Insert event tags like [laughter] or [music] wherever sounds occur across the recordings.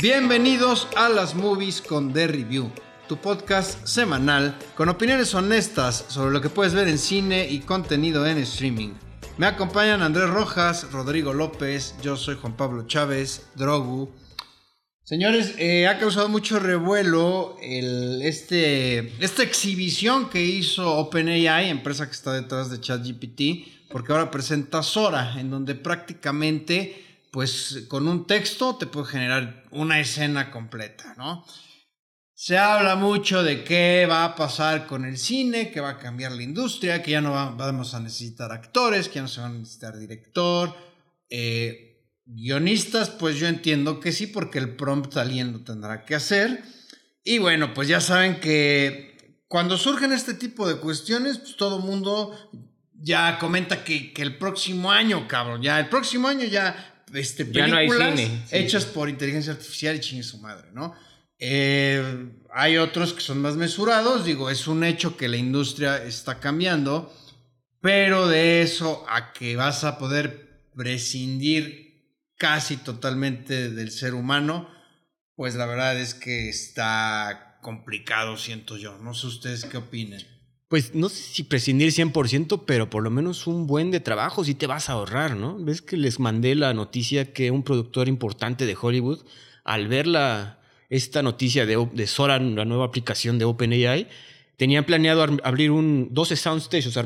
Bienvenidos a las movies con The Review, tu podcast semanal con opiniones honestas sobre lo que puedes ver en cine y contenido en streaming. Me acompañan Andrés Rojas, Rodrigo López, yo soy Juan Pablo Chávez, Drogu. Señores, eh, ha causado mucho revuelo el, este, esta exhibición que hizo OpenAI, empresa que está detrás de ChatGPT, porque ahora presenta Sora, en donde prácticamente pues con un texto te puede generar una escena completa, ¿no? Se habla mucho de qué va a pasar con el cine, que va a cambiar la industria, que ya no vamos a necesitar actores, que ya no se va a necesitar director. Eh, guionistas, pues yo entiendo que sí, porque el prompt alguien lo tendrá que hacer. Y bueno, pues ya saben que cuando surgen este tipo de cuestiones, pues todo mundo ya comenta que, que el próximo año, cabrón, ya el próximo año ya este, películas hechas por inteligencia artificial y chingue su madre, ¿no? Eh, hay otros que son más mesurados, digo, es un hecho que la industria está cambiando, pero de eso a que vas a poder prescindir casi totalmente del ser humano, pues la verdad es que está complicado, siento yo. No sé ustedes qué opinen. Pues no sé si prescindir 100%, pero por lo menos un buen de trabajo sí te vas a ahorrar, ¿no? Ves que les mandé la noticia que un productor importante de Hollywood, al ver la, esta noticia de, de Sora, la nueva aplicación de OpenAI, tenían planeado abrir un 12 soundstage, o sea,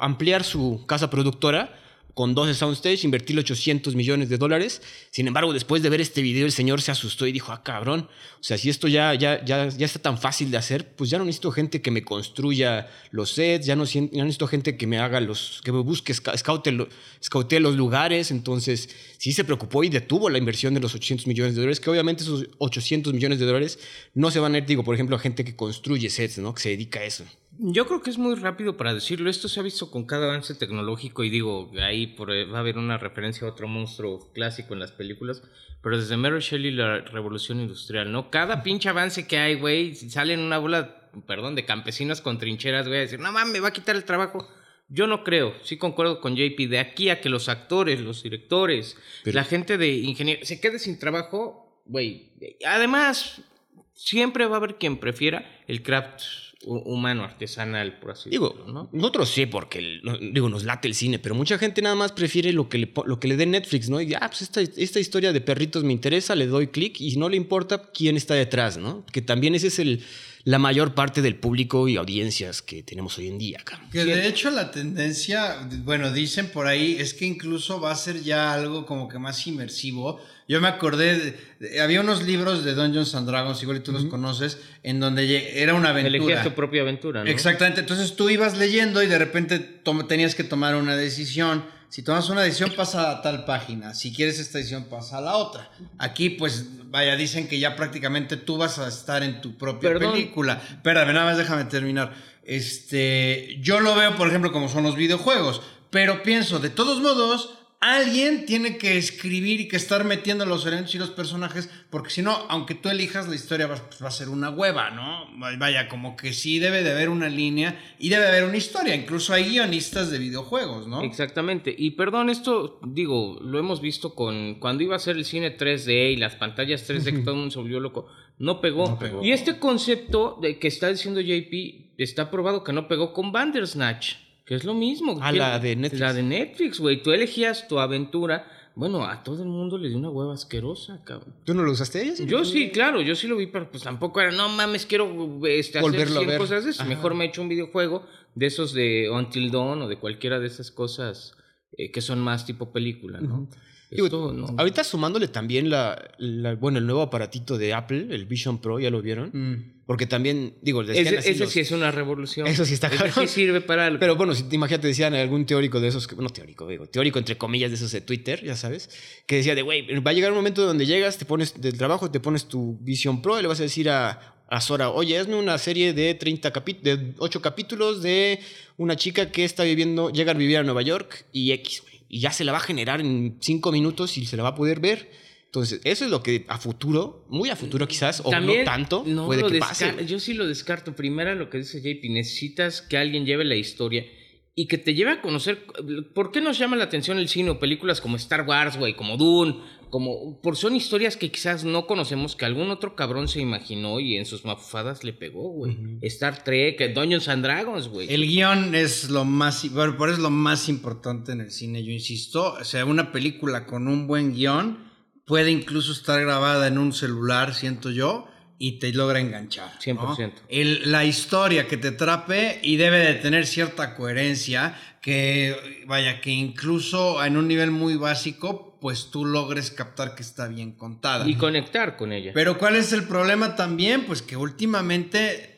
ampliar su casa productora con 12 soundstage, invertirle 800 millones de dólares. Sin embargo, después de ver este video, el señor se asustó y dijo, ah, cabrón, o sea, si esto ya, ya, ya, ya está tan fácil de hacer, pues ya no necesito gente que me construya los sets, ya no, necesito gente que me haga los, que me busque, scoute, los lugares. Entonces, sí se preocupó y detuvo la inversión de los 800 millones de dólares, que obviamente esos 800 millones de dólares no se van a ir, digo, por ejemplo, a gente que construye sets, ¿no? Que se dedica a eso. Yo creo que es muy rápido para decirlo. Esto se ha visto con cada avance tecnológico y digo, ahí por, eh, va a haber una referencia a otro monstruo clásico en las películas, pero desde Mary Shelley la revolución industrial, ¿no? Cada pinche avance que hay, güey, salen una bola, perdón, de campesinos con trincheras, güey, a decir, no mames, me va a quitar el trabajo. Yo no creo, sí concuerdo con JP, de aquí a que los actores, los directores, la gente de ingeniería se quede sin trabajo, güey. Además, siempre va a haber quien prefiera el craft humano, artesanal, por así digo, decirlo, ¿no? Nosotros sí, porque digo, nos late el cine, pero mucha gente nada más prefiere lo que le, lo que le dé Netflix, ¿no? Y ah, pues esta, esta historia de perritos me interesa, le doy clic y no le importa quién está detrás, ¿no? Que también ese es el, la mayor parte del público y audiencias que tenemos hoy en día. Que de hecho la tendencia, bueno, dicen por ahí, es que incluso va a ser ya algo como que más inmersivo yo me acordé, había unos libros de Dungeons and Dragons, igual tú los conoces, en donde era una aventura. Elegías tu propia aventura, ¿no? Exactamente, entonces tú ibas leyendo y de repente tenías que tomar una decisión. Si tomas una decisión pasa a tal página, si quieres esta decisión pasa a la otra. Aquí pues vaya, dicen que ya prácticamente tú vas a estar en tu propia película. Espérame, nada más déjame terminar. Este, yo lo veo por ejemplo como son los videojuegos, pero pienso, de todos modos, alguien tiene que escribir y que estar metiendo los eventos y los personajes, porque si no, aunque tú elijas, la historia va, a ser una hueva, ¿no? Vaya, como que sí debe de haber una línea y debe de haber una historia. Incluso hay guionistas de videojuegos, ¿no? Exactamente. Y perdón, esto, digo, lo hemos visto con cuando iba a ser el cine 3D y las pantallas 3D que todo el mundo se volvió loco. No pegó. no pegó. Y este concepto de que está diciendo JP está probado que no pegó con Bandersnatch. Que es lo mismo. A la de Netflix. La de Netflix, güey. Tú elegías tu aventura. Bueno, a todo el mundo le dio una hueva asquerosa, cabrón. ¿Tú no lo usaste ella? Yo sí, claro, yo sí lo vi, pero pues tampoco era, no mames, quiero este, hacer 100 cosas de eso. Mejor me echo un videojuego de esos de Until Dawn o de cualquiera de esas cosas eh, que son más tipo película, ¿no? Ahorita sumándole también la, bueno, el nuevo aparatito de Apple, el Vision Pro, ¿ya lo vieron? Mm. Porque también, digo, ese, ese sí es una revolución. Eso sí está claro. sí sirve para algo. Pero bueno, si imagínate, decían algún teórico de esos, no teórico, digo, teórico entre comillas de esos de Twitter, ya sabes, que decía de, güey, va a llegar un momento donde llegas, te pones del trabajo, te pones tu Vision Pro y le vas a decir a, a Sora, oye, hazme una serie de 30 de 8 capítulos de una chica que está viviendo, llega a vivir a Nueva York y X, güey y ya se la va a generar en cinco minutos y se la va a poder ver. Entonces, eso es lo que a futuro, muy a futuro quizás, o no tanto, puede que pase. Yo sí lo descarto. Primero, lo que dice JP, necesitas que alguien lleve la historia y que te lleve a conocer. ¿Por qué nos llama la atención el cine o películas como Star Wars, güey, como Dune? Como, por son historias que quizás no conocemos, que algún otro cabrón se imaginó y en sus mafufadas le pegó, güey. Star Trek, Dungeons and Dragons, güey. El guion es lo más, bueno, por eso es lo más importante en el cine, yo insisto. O sea, una película con un buen guion puede incluso estar grabada en un celular, siento yo, y te logra enganchar. 100%. El- la historia que te atrape y debe de tener cierta coherencia, que vaya, que incluso en un nivel muy básico, pues tú logres captar que está bien contada. Y conectar con ella. Pero ¿cuál es el problema también? Pues que últimamente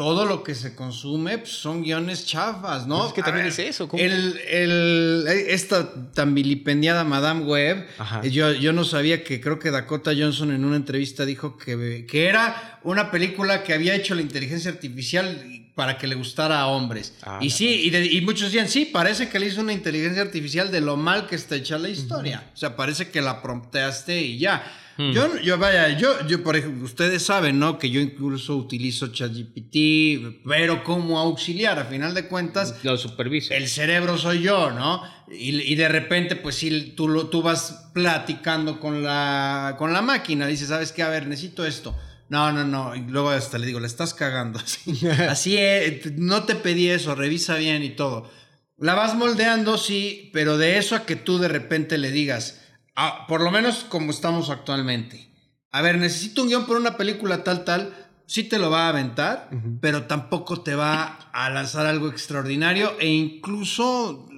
todo lo que se consume pues, son guiones chafas, ¿no? Pues es que también ver, es eso, ¿cómo? El, el- esta tan vilipendiada Madame Web, Ajá. eh, yo, yo no sabía que creo que Dakota Johnson en una entrevista dijo que, que era una película que había hecho la inteligencia artificial para que le gustara a hombres. Ah, y sí, y, de- y muchos decían, sí, parece que le hizo una inteligencia artificial de lo mal que está hecha la historia. O sea, parece que la prompteaste y ya. Yo, yo, vaya, yo, yo, por ejemplo, ustedes saben, ¿no? Que yo incluso utilizo ChatGPT, pero como auxiliar, a final de cuentas, Lo supervisa. el cerebro soy yo, ¿no? Y, y de repente, pues sí, tú, lo, tú vas platicando con la, con la máquina, dices, ¿sabes qué? A ver, necesito esto. No, no, no. Y luego hasta le digo, le estás cagando. [laughs] Así, [laughs] así es, no te pedí eso, revisa bien y todo. La vas moldeando, sí, pero de eso a que tú de repente le digas, ah, por lo menos como estamos actualmente. A ver, necesito un guion por una película tal, tal. Sí te lo va a aventar, pero tampoco te va a lanzar algo extraordinario. E incluso,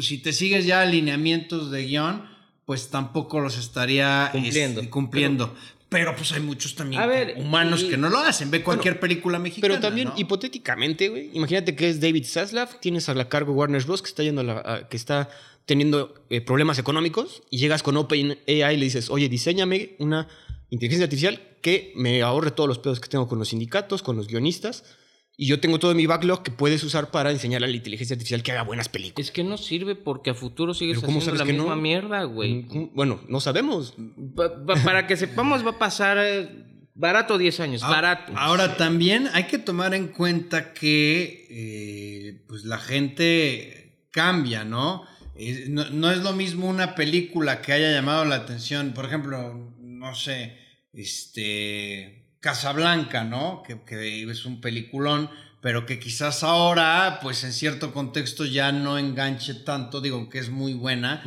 si te sigues ya alineamientos de guion, pues tampoco los estaría Cumpliendo. este, cumpliendo. Pero, pues hay muchos también ver, humanos y- que no lo hacen. Ve cualquier película mexicana. Pero también, ¿no? hipotéticamente, güey, imagínate que es David Zaslav, tienes a la cargo Warner Bros. que está yendo a la- a- que está teniendo eh, problemas económicos y llegas con OpenAI y le dices, oye, diseñame una inteligencia artificial que me ahorre todos los pedos que tengo con los sindicatos, con los guionistas y yo tengo todo mi backlog que puedes usar para enseñarle a la inteligencia artificial que haga buenas películas. Es que no sirve porque a futuro sigues Pero ¿cómo haciendo la misma no? mierda, güey. Mm, Bueno, no sabemos. Pa- pa- para que sepamos, va a pasar eh, barato 10 años. Ah, barato. Ahora también hay que tomar en cuenta que eh, pues la gente cambia, ¿no? Eh, no? no es lo mismo una película que haya llamado la atención, por ejemplo, no sé, este Casablanca, ¿no? Que, que es un peliculón, pero que quizás ahora, pues en cierto contexto ya no enganche tanto, digo que es muy buena,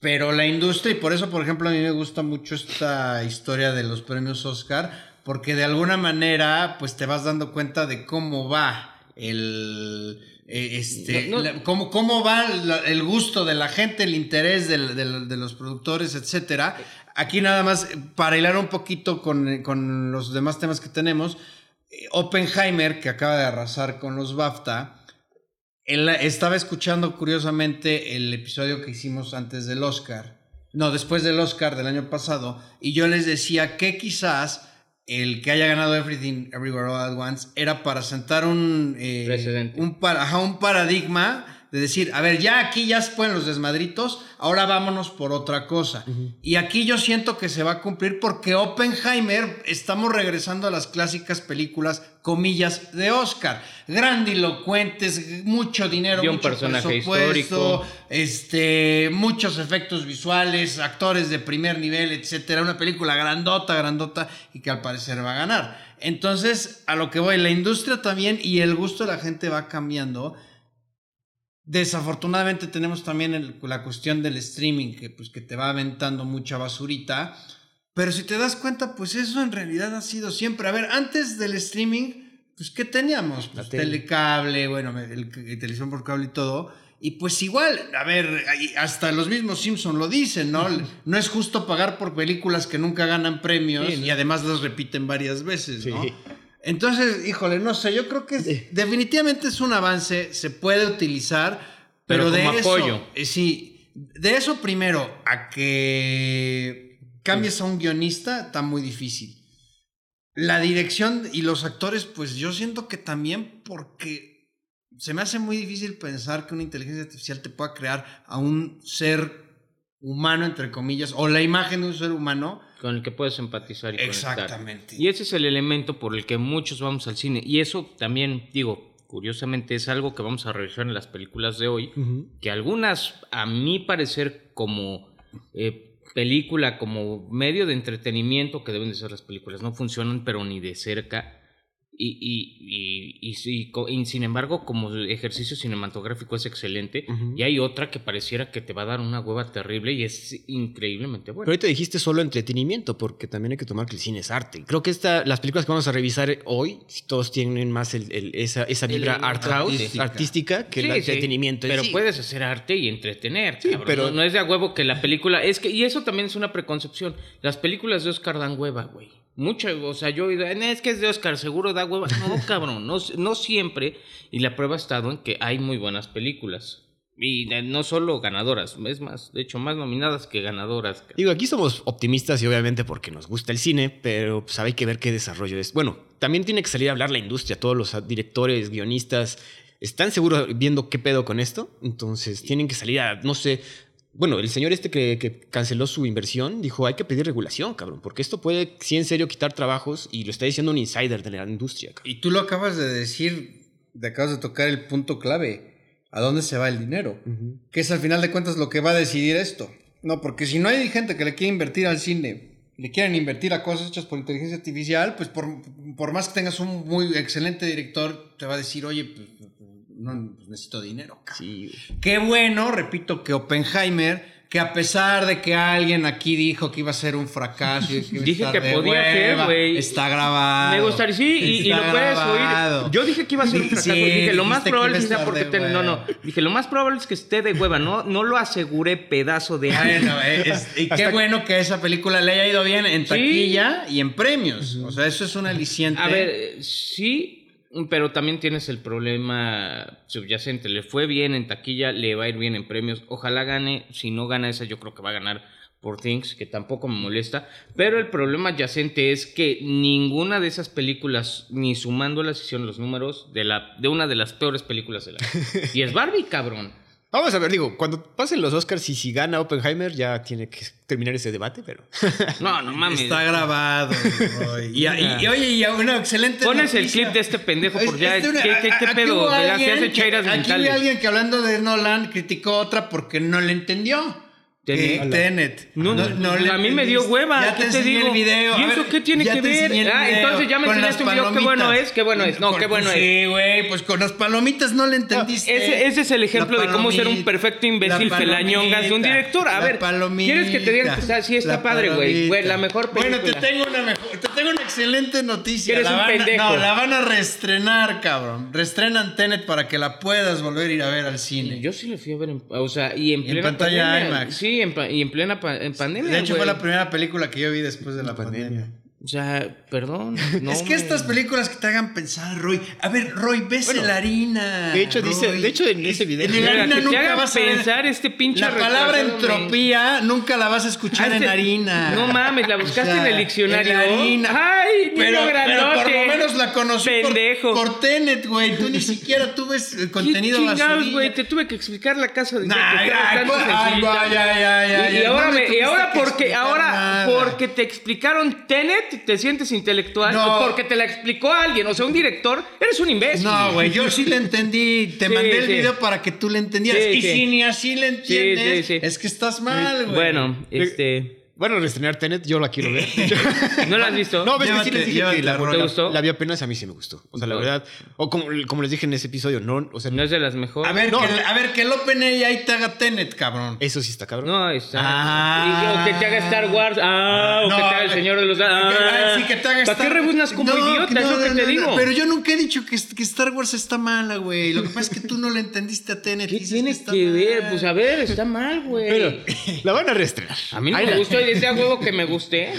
pero la industria, y por eso, por ejemplo, a mí me gusta mucho esta historia de los premios Oscar, porque de alguna manera, pues te vas dando cuenta de cómo va el. eh, Este, No, no. la- cómo, cómo va el gusto de la gente, el interés de los productores, etcétera. Aquí nada más, eh, para hilar un poquito con, con los demás temas que tenemos, eh, Oppenheimer, que acaba de arrasar con los BAFTA, él estaba escuchando curiosamente el episodio que hicimos antes del Oscar, no, después del Oscar del año pasado, y yo les decía que quizás el que haya ganado Everything Everywhere All at Once era para sentar un, eh, Precedente. un, para- ajá, un paradigma de decir, a ver, ya aquí ya se pueden los desmadritos, ahora vámonos por otra cosa. Y aquí yo siento que se va a cumplir porque Oppenheimer estamos regresando a las clásicas películas, comillas, de Oscar. Grandilocuentes, mucho dinero, Y un mucho personaje presupuesto, histórico. este, muchos efectos visuales, actores de primer nivel, etcétera. Una película grandota, grandota y que al parecer va a ganar. Entonces, a lo que voy, la industria también y el gusto de la gente va cambiando. Desafortunadamente tenemos también el- la cuestión del streaming, que pues que te va aventando mucha basurita. Pero si te das cuenta, pues eso en realidad ha sido siempre. A ver, antes del streaming, pues ¿qué teníamos? Pues tele. telecable, bueno, el, el televisión por cable y todo. Y pues igual, a ver, hasta los mismos Simpson lo dicen, ¿no? No es justo pagar por películas que nunca ganan premios Sí, ¿no? y además las repiten varias veces, ¿no? Sí. Entonces, híjole, no sé, yo creo que es- definitivamente es un avance, se puede utilizar, pero, Pero de como eso, apoyo. eh, sí, de eso primero a que cambies a un guionista está muy difícil. La dirección y los actores, pues yo siento que también porque se me hace muy difícil pensar que una inteligencia artificial te pueda crear a un ser humano, entre comillas, o la imagen de un ser humano. Con el que puedes empatizar y conectar. Exactamente. Y ese es el elemento por el que muchos vamos al cine. Y eso también, digo, curiosamente es algo que vamos a revisar en las películas de hoy, que algunas, a mi parecer, como eh, película, como medio de entretenimiento que deben de ser las películas, no funcionan, pero ni de cerca. Y, y, y, y, sin embargo, como ejercicio cinematográfico es excelente. Y hay otra que pareciera que te va a dar una hueva terrible y es increíblemente Pero buena. ahorita dijiste solo entretenimiento, porque también hay que tomar que el cine es arte. Creo que esta, las películas que vamos a revisar hoy, todos tienen más el- el- esa, esa vibra El- art house, artística. artística, que Sí, el entretenimiento. en Pero sí. puedes hacer arte y entretener. Pero- No, no es de a huevo que la película. Es que, y eso también es una preconcepción. Las películas de Oscar dan hueva, güey. Mucho, o sea, yo he oído, "Eh, es que es de Oscar, seguro da hueva. No, [laughs] cabrón, no, no siempre. Y la prueba ha estado en que hay muy buenas películas. Y no solo ganadoras, es más, de hecho, más nominadas que ganadoras. Digo, aquí somos optimistas y obviamente porque nos gusta el cine, pero pues hay que ver qué desarrollo es. Bueno, también tiene que salir a hablar la industria, todos los directores, guionistas, están seguros viendo qué pedo con esto, entonces tienen que salir a, no sé, bueno, el señor este que, que canceló su inversión dijo, hay que pedir regulación, cabrón, porque esto puede, sí, en serio, quitar trabajos y lo está diciendo un insider de la industria. cabrón. Y tú lo acabas de decir, te acabas de tocar el punto clave. ¿A dónde se va el dinero? Que es al final de cuentas lo que va a decidir esto. No, porque si no hay gente que le quiere invertir al cine, le quieren invertir a cosas hechas por inteligencia artificial, pues por, por más que tengas un muy excelente director, te va a decir, oye, pues, no, pues necesito dinero. cabrón". Sí. Qué bueno, repito, que Oppenheimer, que a pesar de que alguien aquí dijo que iba a ser un fracaso, y que Dije que podía ser, güey. Está grabado. Me gustaría, sí, y, y lo puedes grabado. oír. Yo dije que iba a ser un [laughs] Sí, fracaso. dije, lo más que probable es estar porque de te- No, no. Dije, lo más probable es que esté de hueva. No, no lo aseguré pedazo de algo. Bueno, eh, es- y qué bueno que esa película le haya ido bien en taquilla y en premios. O sea, eso es un aliciente. A ver, eh, sí, pero también tienes el problema subyacente. Le fue bien en taquilla, le va a ir bien en premios. Ojalá gane. Si no gana esa, yo creo que va a ganar por Things, que tampoco me molesta. Pero el problema adyacente es que ninguna de esas películas, ni sumándolas, hicieron los números de, la, de una de las peores películas del año. [laughs] y es Barbie, cabrón. Vamos a ver, digo, cuando pasen los Oscars y si gana Oppenheimer ya tiene que terminar ese debate, pero... [laughs] No, no mames. Está grabado. Roy. Y, y- y, oye, y una excelente. Pones el clip de este pendejo por Es- ya. es de una- ¿Qué, qué- qué aquí pedo? hubo De las que alguien hace chairas Aquí mentales. vi alguien que hablando de Nolan criticó otra porque no le entendió. Tenet. Que- Tenet. No, a mí me dio hueva. Ya ¿Qué te enseñé digo? el video. ¿Y eso ver, qué tiene que ver? Ah, entonces ya me enseñaste un video. Qué bueno es, qué bueno es. No, qué bueno es. Sí, güey, pues con las palomitas no le entendiste. Ese, ese es el ejemplo La de cómo ser un perfecto imbécil la felañongas de un director. A la ver, ¿quieres que te digan está, sí está la padre, güey? la mejor película. Bueno, te tengo una mejor, te tengo una excelente noticia. Eres La un van pendejo. No, la van a reestrenar, cabrón. Reestrenan Tenet para que la puedas volver a ir a ver al cine. Yo sí lo fui a ver en, o sea, y en en pantalla. IMAX. Sí, en, pa- y en plena pa- en pandemia. de hecho, fue la primera película que yo vi después de la, pandemia. pandemia. O sea, perdón. no es que me- estas películas que te hagan pensar, Roy. A ver, Roy, ves Bueno, la harina. de hecho, dice- de hecho, en ese video- En la harina que nunca vas a pensar este pinche La palabra entropía nunca la vas a escuchar Ah, en este- harina. No mames, la buscaste O sea, en el diccionario. en la harina. Ay, pero, pero por lo menos la conocí por- Pendejo. Por, Tenet, güey. Tú ni siquiera tú ves el ¿Qué contenido chingados, basurilla. güey? Te tuve que explicar la casa de Nah, ay, ay, ay, ay, ay, ay, y, ahora me y ahora que porque ahora porque te explicaron Tenet te sientes intelectual No. porque te la explicó alguien, o sea, un director, eres un imbécil. No, güey, yo sí le entendí. Te Sí, mandé el sí. video para que tú le entendieras. Sí, y sí. si ni así le entiendes, sí, sí. es que estás mal, güey. Bueno, este, Bueno, reestrenar Tenet, yo la quiero ver. [laughs] ¿no lo has visto? No, ves que sí Llévate, les dije que la, la la-. ¿Te gustó? la vi apenas, a mí sí me gustó. O sea, la No. verdad, o como, como les dije en ese episodio, no, o sea, no es de las mejores. A ver, No. que, a ver, que el OpenAI ahí te haga Tenet, cabrón. eso sí está cabrón. No, está. Ah. Y- o que te haga Star Wars. Ah, o No, que te haga el que- Señor de los. Que- Ah, sí, que te haga ¿Para Star- qué rebuznas como No, idiota? es no, lo que no, te no, digo. Pero yo nunca he dicho que, que Star Wars está mala, güey. Lo que pasa es que tú no le entendiste a Tenet. ¿Qué dices está que ver? mal. Pues a ver, está mal, güey. Pero [laughs] la van a reestrenar. A mí no Ahí me la- gustó y decía huevo que me guste.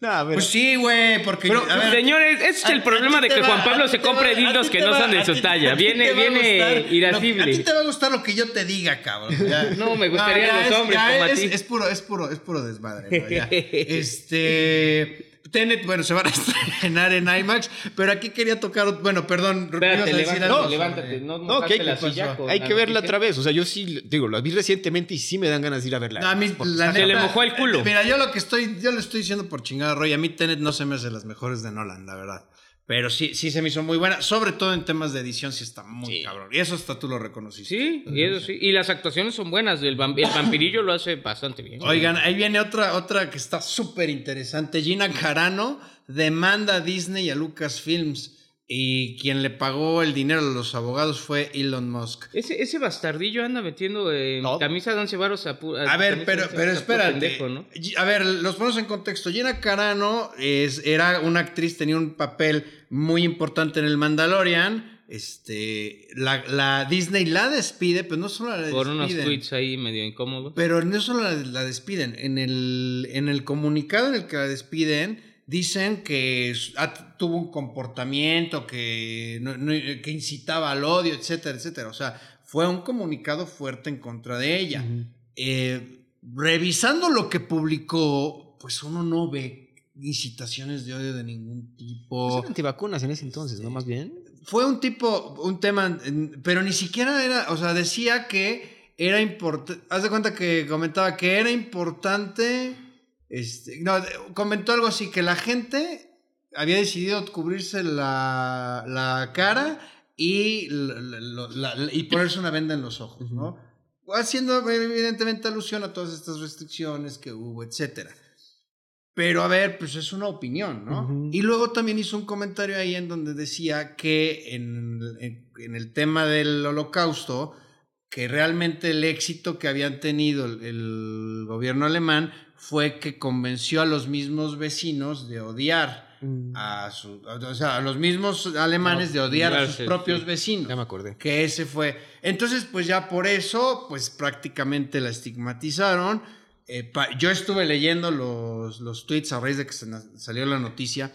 No, a. Pues sí, güey, porque... Pero, a ver, señores, ese es a- el a problema de que va- Juan a Pablo se compre va- a dildos que no va- son de a su ti- talla. a Viene, a viene irascible. a ti te va a gustar lo que yo te diga, cabrón. ya. [laughs] No, me gustaría ya los es- hombres ya como a es, ti. Es puro, es puro, es puro desmadre. ¿no? Ya. [laughs] Este... Tenet, bueno, se van a [laughs] estrenar en IMAX, pero aquí quería tocar, bueno, perdón, ibas a Espérate, decir levántate, algo sobre- levántate. No, No, mojaste ¿qué? la ¿Qué silla con Hay que verla otra vez. O sea, yo sí, digo, la vi recientemente y sí me dan ganas de ir a verla. No, a mí, la Se le mojó el culo. Mira, yo lo que estoy, yo le estoy diciendo por chingada, Roy. A mí Tenet no se me hace las mejores de Nolan, la verdad. Pero sí, sí se me hizo muy buena. Sobre todo en temas de edición, sí está muy Sí. cabrón. Y eso hasta tú lo reconociste. Sí, y eso sí. Y las actuaciones son buenas. El, vamp- el vampirillo lo hace bastante bien. Oigan, ahí viene otra, otra que está súper interesante. Gina Carano demanda a Disney y a Lucasfilms. Y quien le pagó el dinero a los abogados fue Elon Musk. Ese, ese bastardillo anda metiendo en No. camisa de once varos a, pu- A ver, pero, pero a espérate. pendejo, ¿no? Gi- A ver, los ponemos en contexto. Gina Carano es, era una actriz, tenía un papel muy importante en el Mandalorian. Este, la, la Disney la despide, pero no solo la Por unos despiden. tweets ahí medio incómodos. Pero no solo la, la despiden, en el, en el comunicado en el que la despiden, dicen que ah, tuvo un comportamiento que, no- no- que incitaba al odio, etcétera, etcétera. O sea, fue un comunicado fuerte en contra de ella. Eh, revisando lo que publicó, pues uno no ve incitaciones de odio de ningún Pues tipo. eran antivacunas en ese entonces, ¿no? Más bien. Fue un tipo, un tema, pero ni siquiera era, o sea, decía que era importante, haz de cuenta que comentaba que era importante, este, no, comentó algo así, que la gente había decidido cubrirse la, la cara y, la- la- y ponerse una venda en los ojos, ¿no? Haciendo evidentemente alusión a todas estas restricciones que hubo, etcétera. Pero a ver, pues es una opinión, ¿no? Y luego también hizo un comentario ahí en donde decía que en, en- en el tema del holocausto, que realmente el éxito que habían tenido el, el gobierno alemán fue que convenció a los mismos vecinos de odiar Mm. a su, o sea, a los mismos alemanes de odiar a sus propios sí. vecinos. Ya me acordé. Que ese fue. Entonces, pues ya por eso, pues prácticamente la estigmatizaron. Eh, pa- yo estuve leyendo los, los tweets a raíz de que salió la noticia.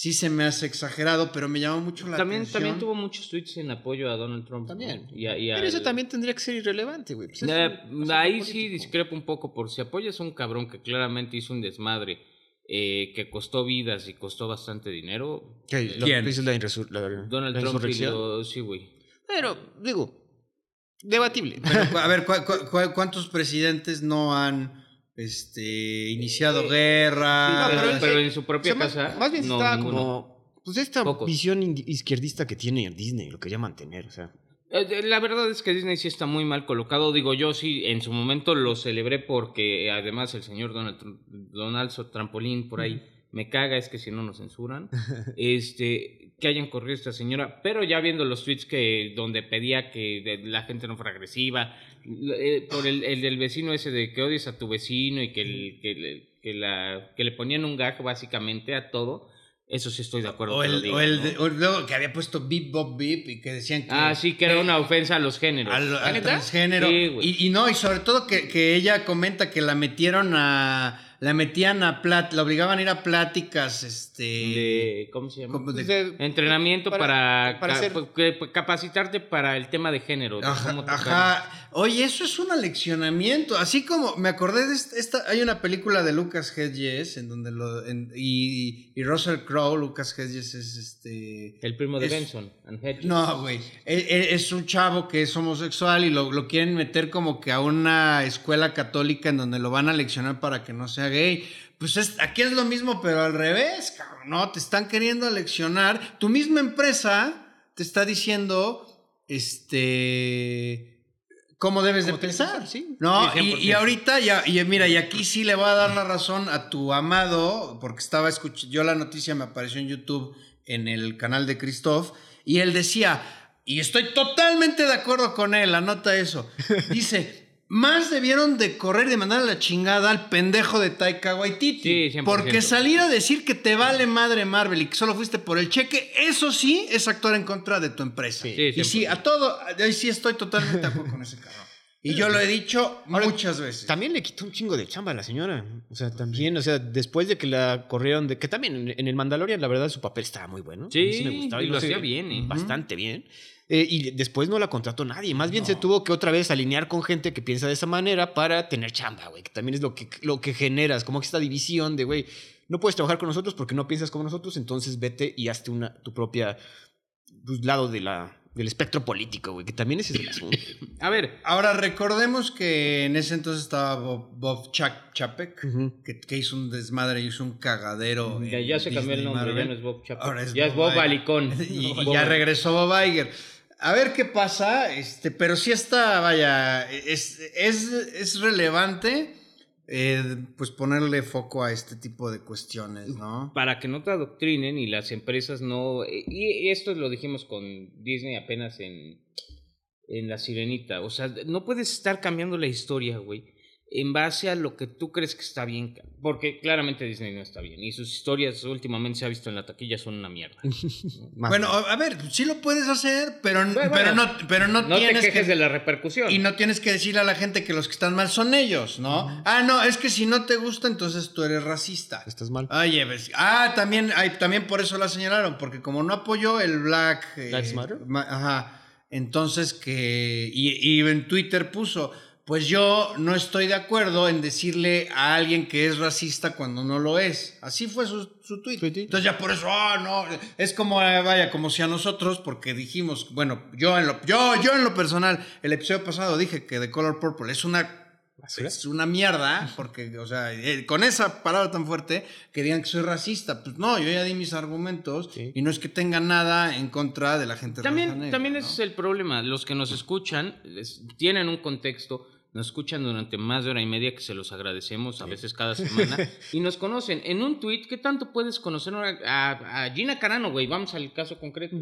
Sí se me hace exagerado, pero me llamó mucho la También, atención. también tuvo muchos tweets en apoyo a Donald Trump. ¿no? También. Y a- y Pero eso también tendría que ser irrelevante, güey. Pues es Eh, ahí sí discrepo un poco, por si apoyas a un cabrón que claramente hizo un desmadre, eh, que costó vidas y costó bastante dinero. ¿Qué? eh, Lo ¿Quién? la, la- Donald la Trump y lo- sí, güey. Pero, digo, debatible. [laughs] Pero, a ver, ¿cu- cu- cu- cuántos presidentes no han este, iniciado guerra? no, pero, en su propia O sea, más- casa. Más, bien no, estaba ninguno. como. Pues esta Pocos. visión izquierdista que tiene Disney, lo quería mantener, o sea. Eh, eh, La verdad es que Disney sí está muy mal colocado. Digo, yo sí, en su momento lo celebré porque eh, además el señor Donald, Donald Trampolín por ahí me caga, es que si no nos censuran. [laughs] este, que hayan corrido esta señora. Pero ya viendo los tweets que donde pedía que la gente no fuera agresiva, eh, por el, el del vecino ese de que odies a tu vecino y que, el- que, le- que la, que le ponían un gag básicamente a todo. Eso sí estoy de acuerdo. O el, o el ¿no? de- o luego que había puesto Bip Bob Bip y que decían que. Ah, sí, que era una ofensa a los géneros. al, al transgénero. Sí, y, y no, y sobre todo que, que ella comenta que la metieron a. La metían a plat, la obligaban a ir a pláticas, este. de ¿cómo se llama? de- de- Entrenamiento para, para- para ca- pues, que- capacitarte para el tema de género. Ajá, cómo ajá. Oye, eso es un aleccionamiento. Así como me acordé de esta, esta- hay una película de Lucas Hedges en donde lo en- y, y Russell Crowe, Lucas Hedges es este El primo de es- Benson. and Hedges. No, güey. Es, un chavo que es homosexual y lo, lo quieren meter como que a una escuela católica en donde lo van a leccionar para que no sea gay. Pues es- aquí es lo mismo, pero al revés, cabrón. No, te están queriendo leccionar. Tu misma empresa te está diciendo, este, cómo debes de ¿Cómo tienes que pensar. Sí. No, Sí, y, 100%. y ahorita ya, y mira, y aquí sí le voy a dar la razón a tu amado, porque estaba escuchando, yo la noticia me apareció en YouTube en el canal de Christoph, y él decía, y estoy totalmente de acuerdo con él, anota eso, dice, más debieron de correr y de mandar a la chingada al pendejo de Taika Waititi. Sí, 100%. porque salir a decir que te vale madre Marvel y que solo fuiste por el cheque, eso sí es actuar en contra de tu empresa. Sí, y sí, 100%. a todo, ahí sí estoy totalmente de acuerdo con ese cabrón. Y yo lo he dicho muchas veces. También le quitó un chingo de chamba a la señora. O sea, también, o sea, después de que la corrieron de. Que también en, el Mandalorian, la verdad, su papel estaba muy bueno. Sí, A mí sí me gustaba. y lo sé, hacía bien, ¿eh? Bastante bien. Eh, y después no la contrató nadie. Más bien se tuvo que otra vez alinear con gente que piensa de esa manera para tener chamba, güey. Que también es lo que, lo que generas, como que esta división de, güey, no puedes trabajar con nosotros porque no piensas como nosotros, entonces vete y hazte una, tu propia pues, lado de la, del espectro político, güey, que también ese es el [laughs] asunto. A ver, Ahora, recordemos que en ese entonces estaba Bob, Bob Chap- Chapek, que, que hizo un desmadre, hizo un cagadero. ya, se cambió el nombre, ya no es Bob Chapek. Ahora es ya es Bob Iger. Alicón. [laughs] Y, y Bob ya regresó Bob Iger. A ver qué pasa, este, pero sí está, vaya, es, es, es relevante eh, pues ponerle foco a este tipo de cuestiones, ¿no? Para que no te adoctrinen y las empresas no... Y esto lo dijimos con Disney apenas en, en La Sirenita. O sea, no puedes estar cambiando la historia, güey, en base a lo que tú crees que está bien. Porque claramente Disney no está bien. Y sus historias últimamente se ha visto en la taquilla son una mierda. [laughs] Bueno, a ver, sí lo puedes hacer, pero, Bueno, pero, bueno. no, pero no, No te tienes quejes que... de la repercusión. Y no tienes que decirle a la gente que los que están mal son ellos, ¿no? Ah, no, es que si no te gusta, entonces tú eres racista. estás mal. Oye, pues, ah, también, ay, también por eso la señalaron, porque como no apoyó el Black... eh, Matter. ma- Ajá. Entonces que... Y, y en Twitter puso, pues yo no estoy de acuerdo en decirle a alguien que es racista cuando no lo es. Así fue su, su tweet. Entonces ya por eso, ah, no, es como, eh, vaya, como si a nosotros, porque dijimos, bueno, yo en lo, yo, yo en lo personal, el episodio pasado dije que The Color Purple es una ¿Basura? es una mierda, porque, o sea, eh, con esa palabra tan fuerte que digan que soy racista. Pues no, yo ya di mis argumentos Sí. y no es que tenga nada en contra de la gente raza También, negra, también ¿no? ese es el problema. Los que nos escuchan les- tienen un contexto, nos escuchan durante más de hora y media, que se los agradecemos a veces cada semana, [laughs] y nos conocen. En un tweet, ¿qué tanto puedes conocer a, a- a Gina Carano, güey? Vamos al caso concreto.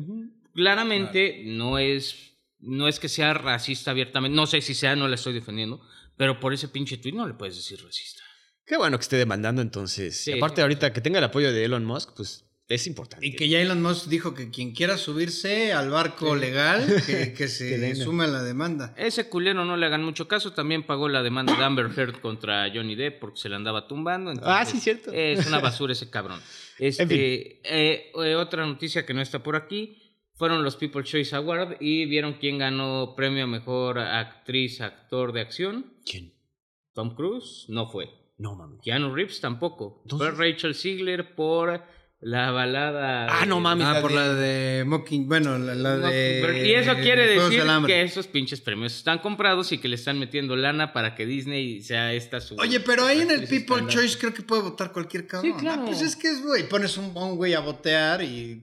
Claramente no es no es que sea racista abiertamente, no sé si sea, no la estoy defendiendo, pero por ese pinche tweet no le puedes decir racista. Qué bueno que esté demandando entonces. Sí. Y aparte ahorita que tenga el apoyo de Elon Musk, pues es importante. Y que ya Elon Musk dijo que quien quiera subirse al barco legal, [laughs] que, que se sume a la demanda. Ese culero no le hagan mucho caso, también pagó la demanda de Amber Heard contra Johnny Depp porque se la andaba tumbando. Ah, sí, cierto. Es una [laughs] basura ese cabrón. Este, En fin. eh, eh, otra noticia que no está por aquí fueron los People Choice Award y vieron quién ganó premio a mejor actriz, actor de acción. ¿Quién? Tom Cruise no fue. No mames. Keanu Reeves tampoco. Entonces- Fue Rachel Ziegler por la balada. Ah, no mames. Ah, por de- la de Mocking, bueno, la, la No, de... pero- y eso quiere decir que esos pinches premios están comprados y que le están metiendo lana para que Disney sea esta su. Oye, pero ahí en el People. Choice creo que puede votar cualquier cabrón. Sí, claro. Ah, pues es que es, güey, pones un, un güey a votear y...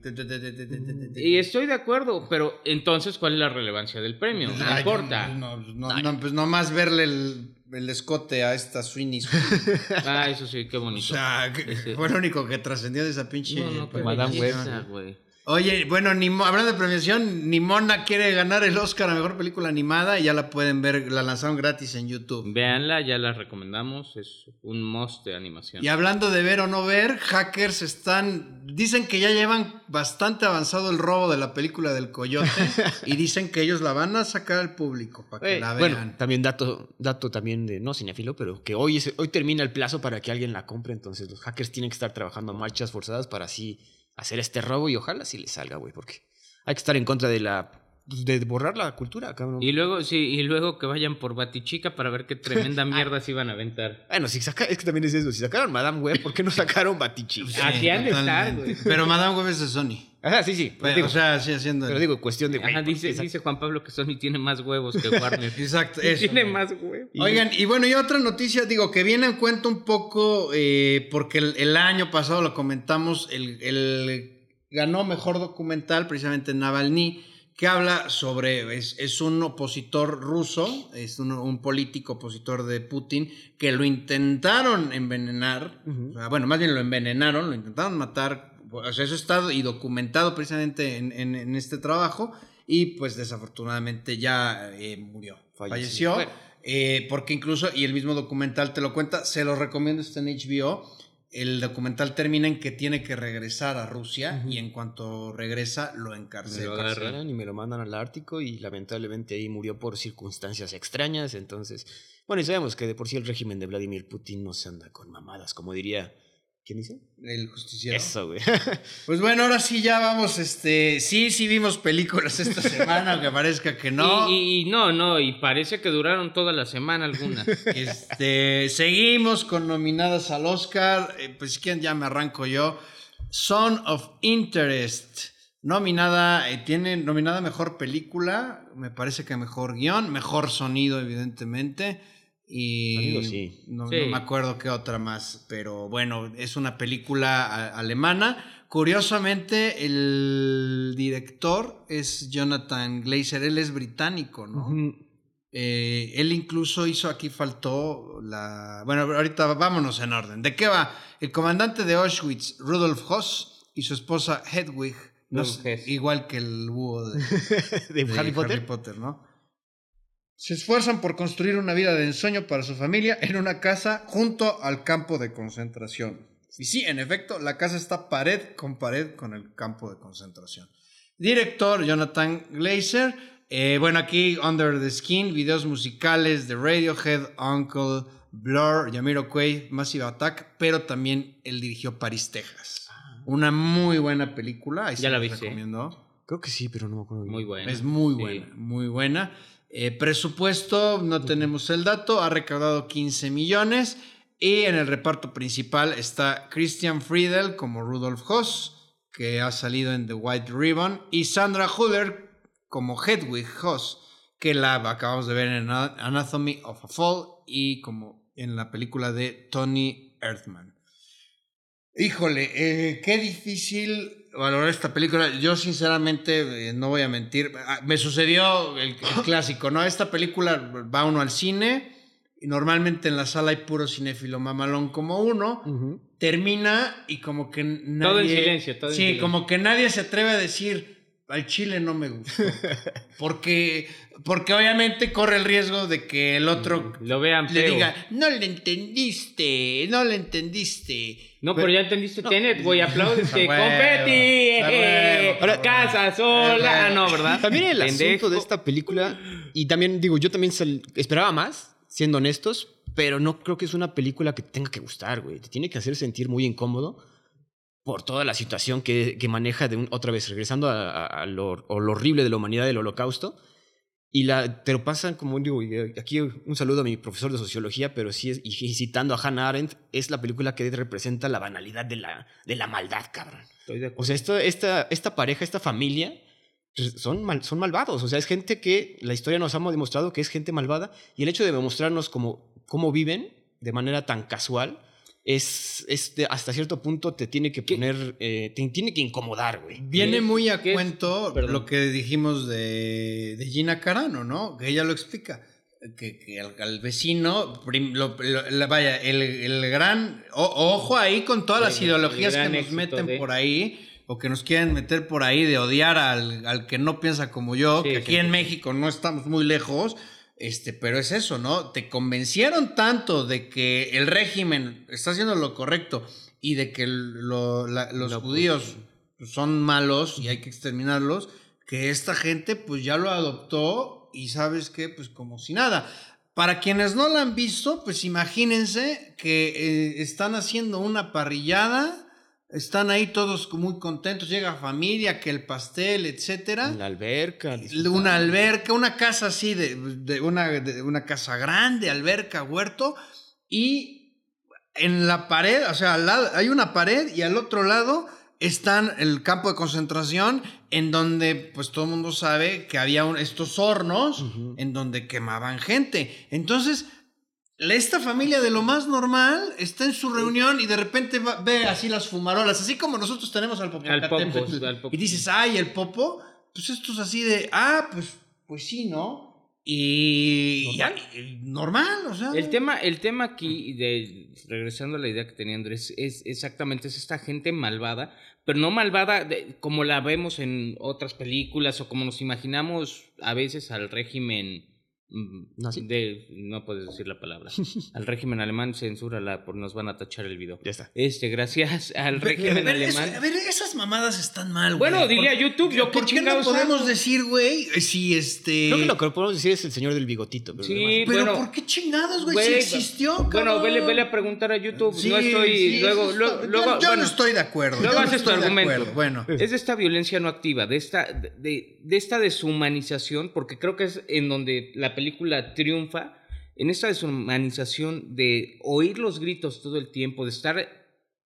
Y estoy de acuerdo, pero entonces, ¿cuál es la relevancia del premio? No Ay, importa. No, no, no, pues nomás verle el, el escote a esta Sweeney. [laughs] Ah, eso sí, qué o bonito. sea, que- Ese- fue lo único que trascendió de esa pinche... no, no, qué Madame belleza, Web. güey. Oye, bueno, ni, Mo- hablando de premiación, Nimona quiere ganar el Oscar a Mejor Película Animada y ya la pueden ver, la lanzaron gratis en YouTube. Véanla, ya la recomendamos, es un must de animación. Y hablando de ver o no ver, hackers están, dicen que ya llevan bastante avanzado el robo de la película del Coyote [laughs] y dicen que ellos la van a sacar al público para que Eh, la bueno, vean. también dato, dato también de, no cinefilo, pero que hoy, es, hoy termina el plazo para que alguien la compre, entonces los hackers tienen que estar trabajando a marchas forzadas para así hacer este robo y ojalá sí les salga, güey, porque hay que estar en contra de la, de borrar la cultura, cabrón. Y luego, sí, y luego que vayan por Batichica para ver qué tremenda [laughs] mierda se iban a aventar. Bueno, si saca, es que también es eso, si sacaron Madame Web, ¿por qué no sacaron Batichi? Sí, Aquí han de estar, totalmente. güey. Pero Madame Web es de Sony. Ajá, sí, sí, pero, Pero, digo, o sea, sí haciendo... pero digo, cuestión de... Ajá, ¿por qué dice, dice Juan Pablo que Sony tiene más huevos que [laughs] Warner. Exacto, eso. tiene más huevos. Oigan, y bueno, y otra noticia, digo, que viene en cuenta un poco, eh, porque el, el año pasado lo comentamos, el, el ganó mejor documental, precisamente Navalny, que habla sobre, es, es un opositor ruso, es un, un político opositor de Putin, que lo intentaron envenenar, Ujú. o sea, bueno, más bien lo envenenaron, lo intentaron matar, o sea, eso está y documentado precisamente en, en- en este trabajo, y pues desafortunadamente ya eh, murió, Falleció. falleció. Bueno. Eh, porque incluso, y el mismo documental te lo cuenta, se lo recomiendo, está en HBO. El documental termina en que tiene que regresar a Rusia y en cuanto regresa lo Me encarcela. lo me agarran. encarcelan y me lo mandan al Ártico y lamentablemente ahí murió por circunstancias extrañas, entonces, bueno, y sabemos que de por sí el régimen de Vladimir Putin no se anda con mamadas, como diría, ¿quién dice? El justiciero. Eso, güey. [laughs] Pues bueno, ahora sí ya vamos, este, sí, sí vimos películas esta [laughs] semana, aunque parezca que no. Y, y- y no, no, y parece que duraron toda la semana algunas. [laughs] Este, seguimos con nominadas al Oscar. Eh, pues si quieren ya me arranco yo. Son of Interest Nominada, eh, tiene nominada mejor película, me parece que mejor guion, mejor sonido, evidentemente. Y Sonido, sí. No, Sí. no me acuerdo qué otra más, pero bueno, es una película alemana. Curiosamente, el director es Jonathan Glazer, él es británico, ¿no? Eh, él incluso hizo, aquí faltó la... Bueno, ahorita vámonos en orden. ¿De qué va? El comandante de Auschwitz, Rudolf Hoss, y su esposa Hedwig, no igual que el búho de, [laughs] ¿De, de Harry Potter? ¿no? Se esfuerzan por construir una vida de ensueño para su familia en una casa junto al campo de concentración. Y sí, en efecto, la casa está pared con pared con el campo de concentración. Director Jonathan Glazer. Eh, bueno, aquí Under the Skin, videos musicales de Radiohead, Uncle, Blur, Jamiroquai, Massive Attack, pero también él dirigió París, Texas. Una muy buena película. ahí Ya se la vi, sí. recomiendo. Creo que sí, pero no me acuerdo bien. Muy bueno. Es muy Sí. buena, muy buena. Eh, presupuesto, no tenemos el dato, ha recaudado 15 millones y en el reparto principal está Christian Friedel como Rudolf Hoss, que ha salido en The White Ribbon, y Sandra Huller como Hedwig Hoss, que la acabamos de ver en Ana- Anatomy of a Fall y como en la película de Tony Earthman. Híjole, eh, qué difícil valorar esta película. Yo sinceramente, eh, no voy a mentir, ah, me sucedió el, el clásico, ¿no? Esta película va uno al cine y normalmente en la sala hay puro cinéfilo mamalón como uno. Termina y como que nadie... Todo en silencio, todo en Sí, silencio. como que nadie se atreve a decir, al chile no me gustó. [laughs] porque, porque obviamente corre el riesgo de que el otro Lo vean le feo. diga, no le entendiste, no le entendiste. No, pero ya entendiste Tenet, güey, eh, [laughs] está huevo. casa sola, ah, no, ¿verdad? También el Pendejo. asunto de esta película, y también digo, yo también sal- esperaba más, siendo honestos, pero no creo que es una película que te tenga que gustar, güey. Te tiene que hacer sentir muy incómodo por toda la situación que, que maneja de un, otra vez, regresando a, a- lo, a lo horrible de la humanidad del holocausto. Y la, te lo pasan como, digo, y aquí un saludo a mi profesor de sociología, pero sí, es, y citando a Hannah Arendt, es la película que representa la banalidad de la, de la maldad, cabrón. Estoy de. O sea, esto, esta, esta pareja, esta familia, pues, son, mal- son malvados. O sea, es gente que la historia nos ha demostrado que es gente malvada. Y el hecho de demostrarnos cómo, cómo viven de manera tan casual, es, es de- hasta cierto punto te tiene que poner, eh, te tiene que incomodar, güey. Viene ¿Qué- muy a es? cuento lo que dijimos de, de Gina Carano, ¿no? Que ella lo explica. Que, que al, al vecino, prim- lo- lo- la- vaya, el, el gran. o- ojo ahí con todas las El- ideologías el que nos meten de- por ahí, o que nos quieren meter por ahí de odiar al, al que no piensa como yo, Sí, que aquí en. México no estamos muy lejos. Este, pero es eso, ¿no? Te convencieron tanto de que el régimen está haciendo lo correcto y de que lo- la- los pues, judíos son malos y hay que exterminarlos, que esta gente pues ya lo adoptó y sabes que pues como si nada. Para quienes no la han visto, pues imagínense que eh, están haciendo una parrillada, están ahí todos muy contentos, llega familia, que el pastel, etcétera la alberca. una alberca, una casa así de, de una, de una casa grande, alberca, huerto, y en la pared, o sea, al lado, hay una pared y al otro lado están el campo de concentración en donde pues todo el mundo sabe que había un- estos hornos en donde quemaban gente. Entonces, esta familia de lo más normal está en su reunión y de repente va- ve así las fumarolas, así como nosotros tenemos al. Popo, al Popo. Y dices, ay, el Popo, pues esto es así de, ah, pues, pues sí, ¿no? Y ¿Normal? normal, o sea. El tema, el tema aquí, de, regresando a la idea que tenía Andrés, es exactamente es esta gente malvada, pero no malvada de- como la vemos en otras películas o como nos imaginamos a veces al régimen ¿Nazi? de no puedes decir la palabra [laughs] al régimen alemán censúrala por nos van a tachar el video Ya está. este gracias [laughs] al régimen a ver, eso- alemán a ver, esas mamadas están mal, güey. bueno dile a ¿Por- YouTube yo ¿Por qué no podemos hago? decir, güey, si este... Creo que lo que podemos decir es el señor del bigotito. Pero Sí, demás- Pero bueno, ¿por qué chingados, güey? Si existió, bueno cabrón. vele, vele a preguntar a YouTube Sí, no estoy sí, luego yo, yo bueno, no estoy de acuerdo. luego no haces tu argumento. acuerdo, Bueno. es de esta violencia no activa, de esta, de, de esta deshumanización, porque creo que es en donde la película triunfa, en esta deshumanización de oír los gritos todo el tiempo, de estar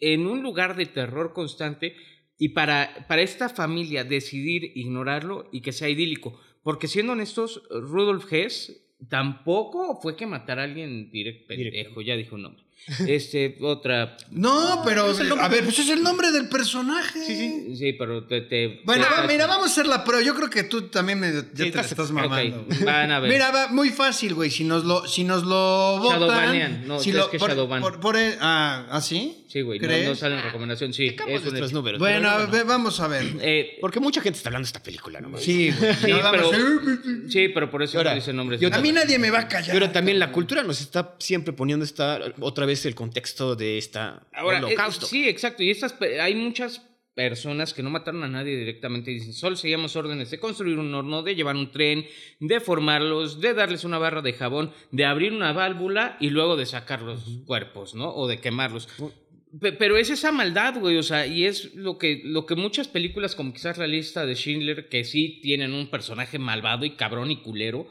en un lugar de terror constante, y para, para esta familia decidir ignorarlo y que sea idílico. Porque siendo honestos, Rudolf Hess tampoco fue que matara a alguien directo, pendejo, ya dijo un nombre. Este, otra. No, pero a ver, pues es el nombre del personaje. Sí, sí, sí, pero te. te bueno, te- va, mira, vamos a hacer la prueba. Yo creo que tú también me, ya te la estás- mamando. van a ver. Mira, va, muy fácil, güey. Si nos lo, si nos lo votan. Shadowbanean. No, si es lo, que por, Shadowban. por- por el- ah, ¿ah, sí? Sí, güey, no, no sale en recomendación, sí. Es un hecho. números. Bueno, a ver, vamos a ver. Eh, Porque mucha gente está hablando de esta película, ¿no? Sí, güey. Sí, pero- sí, pero por eso Ahora, no dice nombres. yo A mí nadie me va a callar. Pero también la cultura nos está siempre poniendo esta, otra vez el contexto de esta Ahora, eh, holocausto. sí, exacto. Y estas, hay muchas personas que no mataron a nadie directamente dicen, solo seguíamos órdenes de construir un horno, de llevar un tren, de formarlos, de darles una barra de jabón, de abrir una válvula y luego de sacar los cuerpos, ¿no? O de quemarlos. Pe- Pero es esa maldad, güey, o sea, y es lo que, lo que muchas películas, como quizás la lista de Schindler, que sí tienen un personaje malvado y cabrón y culero,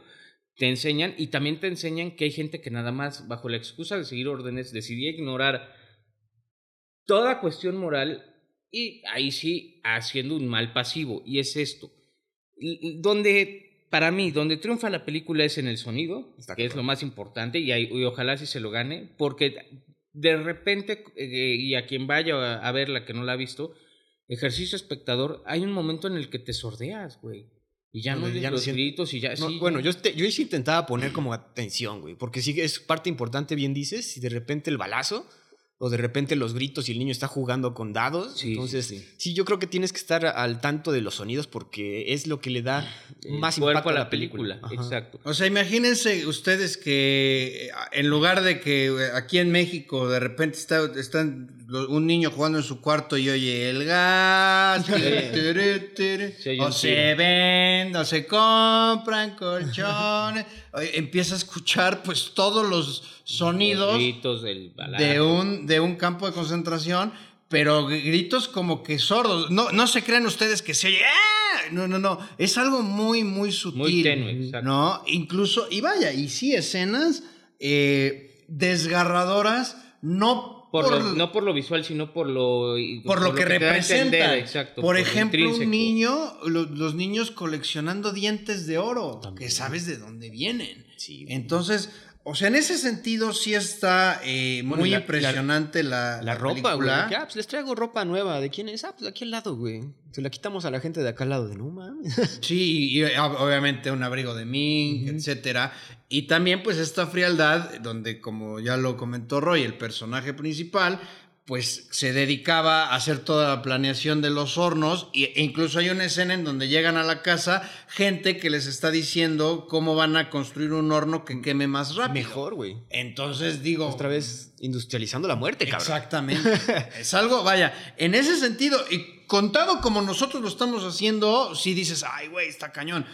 te enseñan, y también te enseñan que hay gente que nada más, bajo la excusa de seguir órdenes, decidía ignorar toda cuestión moral y ahí sí haciendo un mal pasivo, y es esto. Donde, para mí, donde triunfa la película es en el sonido, Está que es lo más importante, y, ahí- y ojalá sí se lo gane, porque de repente, eh, y a quien vaya a, a verla que no la ha visto, ejercicio espectador, hay un momento en el que te sordeas, güey. Y ya no, oyes ya no los gritos y ya... No, sí, bueno, yo, te- yo sí intentaba poner como atención, güey, porque sí que es parte importante, bien dices, si de repente el balazo o de repente los gritos y el niño está jugando con dados, Sí, entonces sí. sí, yo creo que tienes que estar al tanto de los sonidos porque es lo que le da El más cuerpo impacto a la película, Ajá. exacto. O sea, imagínense ustedes que eh, en lugar de que eh, aquí en México de repente está, está un niño jugando en su cuarto y oye el gas, [laughs] o se tiro. venden, o se compran colchones, [laughs] empieza a escuchar pues todos los sonidos Los gritos del de un, de un campo de concentración, pero gritos como que sordos. No, no se crean ustedes que se oye. ¡Ah! No, no, no. Es algo muy, muy sutil. Muy tenue, exacto. ¿No? Incluso, y vaya, y sí, escenas eh, desgarradoras, no Por por, lo- no por lo visual, sino por lo, por lo que, entender, representa. exacto, por lo ejemplo, un niño, lo- los niños coleccionando dientes de oro, que sabes de dónde vienen. Sí. Entonces, o sea, en ese sentido sí está eh, Bueno, muy la- impresionante la, La ropa, güey. ah, pues les traigo ropa nueva. ¿De quién es? Ah, pues de aquí al lado, güey. Se la quitamos a la gente de acá al lado. De mames. [laughs] Sí, y, ob- obviamente un abrigo de mink, etcétera. Y también, pues, esta frialdad, donde, como ya lo comentó Roy, el personaje principal, pues se dedicaba a hacer toda la planeación de los hornos. Y- e incluso hay una escena en donde llegan a la casa gente que les está diciendo cómo van a construir un horno que queme más rápido. Mejor, güey. Entonces digo. Otra vez industrializando la muerte, cabrón. Exactamente. [laughs] es algo, vaya, en ese sentido, y contado como nosotros lo estamos haciendo, sí dices, ay, güey, está cañón.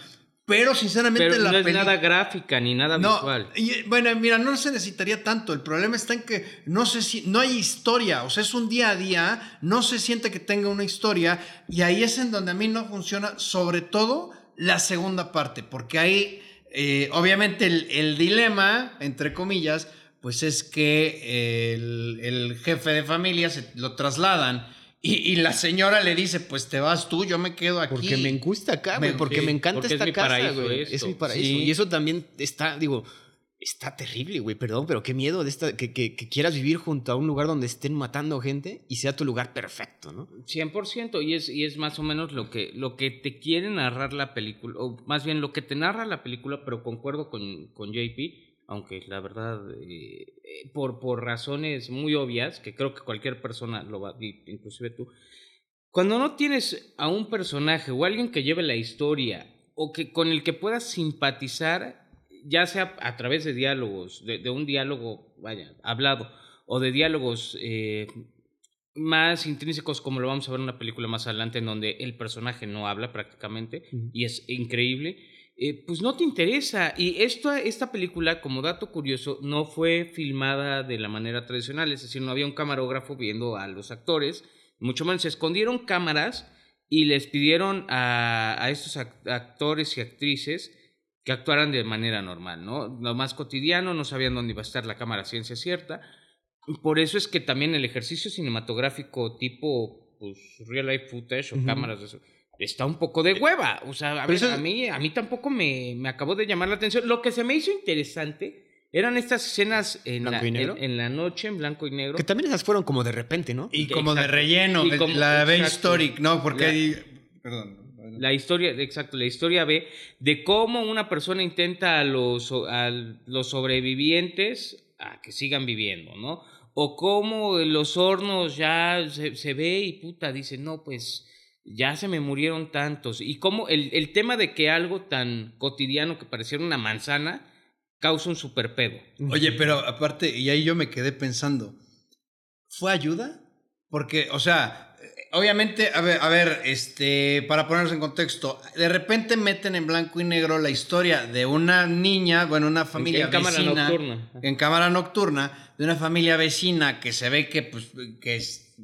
Pero sinceramente Pero la no es peli- nada gráfica ni nada no, visual. y, bueno, mira, no se necesitaría tanto. El problema está en que no sé si no hay historia, o sea, es un día a día, no se siente que tenga una historia y ahí es en donde a mí no funciona, sobre todo la segunda parte, porque ahí, eh, obviamente, el, el dilema, entre comillas, pues es que el, el jefe de familia se lo trasladan y, y la señora le dice, pues te vas tú, yo me quedo aquí. Porque me gusta acá, güey. Porque sí, me encanta porque es esta mi casa, paraíso güey. esto. Es mi paraíso. Sí. Y eso también está, digo, está terrible, güey. Perdón, pero qué miedo de esta, que, que, que quieras vivir junto a un lugar donde estén matando gente y sea tu lugar perfecto, ¿no? 100% y es, y es más o menos lo que, lo que te quiere narrar la película, o más bien lo que te narra la película, pero concuerdo con, con JP, aunque la verdad, eh, eh, por, por razones muy obvias, que creo que cualquier persona lo va, inclusive tú, cuando no tienes a un personaje o alguien que lleve la historia o que con el que puedas simpatizar, ya sea a través de diálogos, de, de un diálogo, vaya, hablado, o de diálogos eh, más intrínsecos, como lo vamos a ver en una película más adelante, en donde el personaje no habla prácticamente, Ujú. y es increíble, eh, pues no te interesa. Y esto, esta película, como dato curioso, no fue filmada de la manera tradicional, es decir, no había un camarógrafo viendo a los actores, mucho menos se escondieron cámaras y les pidieron a, a estos ac- actores y actrices que actuaran de manera normal, ¿no? Lo más cotidiano, no sabían dónde iba a estar la cámara ciencia cierta. Por eso es que también el ejercicio cinematográfico tipo pues, real life footage o cámaras de eso. Está un poco de hueva. O sea, a, ver, a mí, a mí tampoco me, me acabó de llamar la atención. Lo que se me hizo interesante eran estas escenas en, la, noche, en blanco y negro. Que también esas fueron como de repente, ¿no? Y como de relleno, Y como- la B historic, ¿no? Porque La- hay... Perdón. La historia, exacto, la historia B de cómo una persona intenta a los, a los sobrevivientes a que sigan viviendo, ¿no? O cómo los hornos ya se, se ve y puta, dice, no, pues ya se me murieron tantos. Y cómo el, el tema de que algo tan cotidiano que pareciera una manzana causa un super pedo. Oye, pero aparte, y ahí yo me quedé pensando, ¿fue ayuda? Porque, o sea, obviamente, a ver, a ver, este, para ponernos en contexto, de repente meten en blanco y negro la historia de una niña, bueno, una familia en cámara vecina, nocturna. en cámara nocturna, de una familia vecina que se ve que, pues, que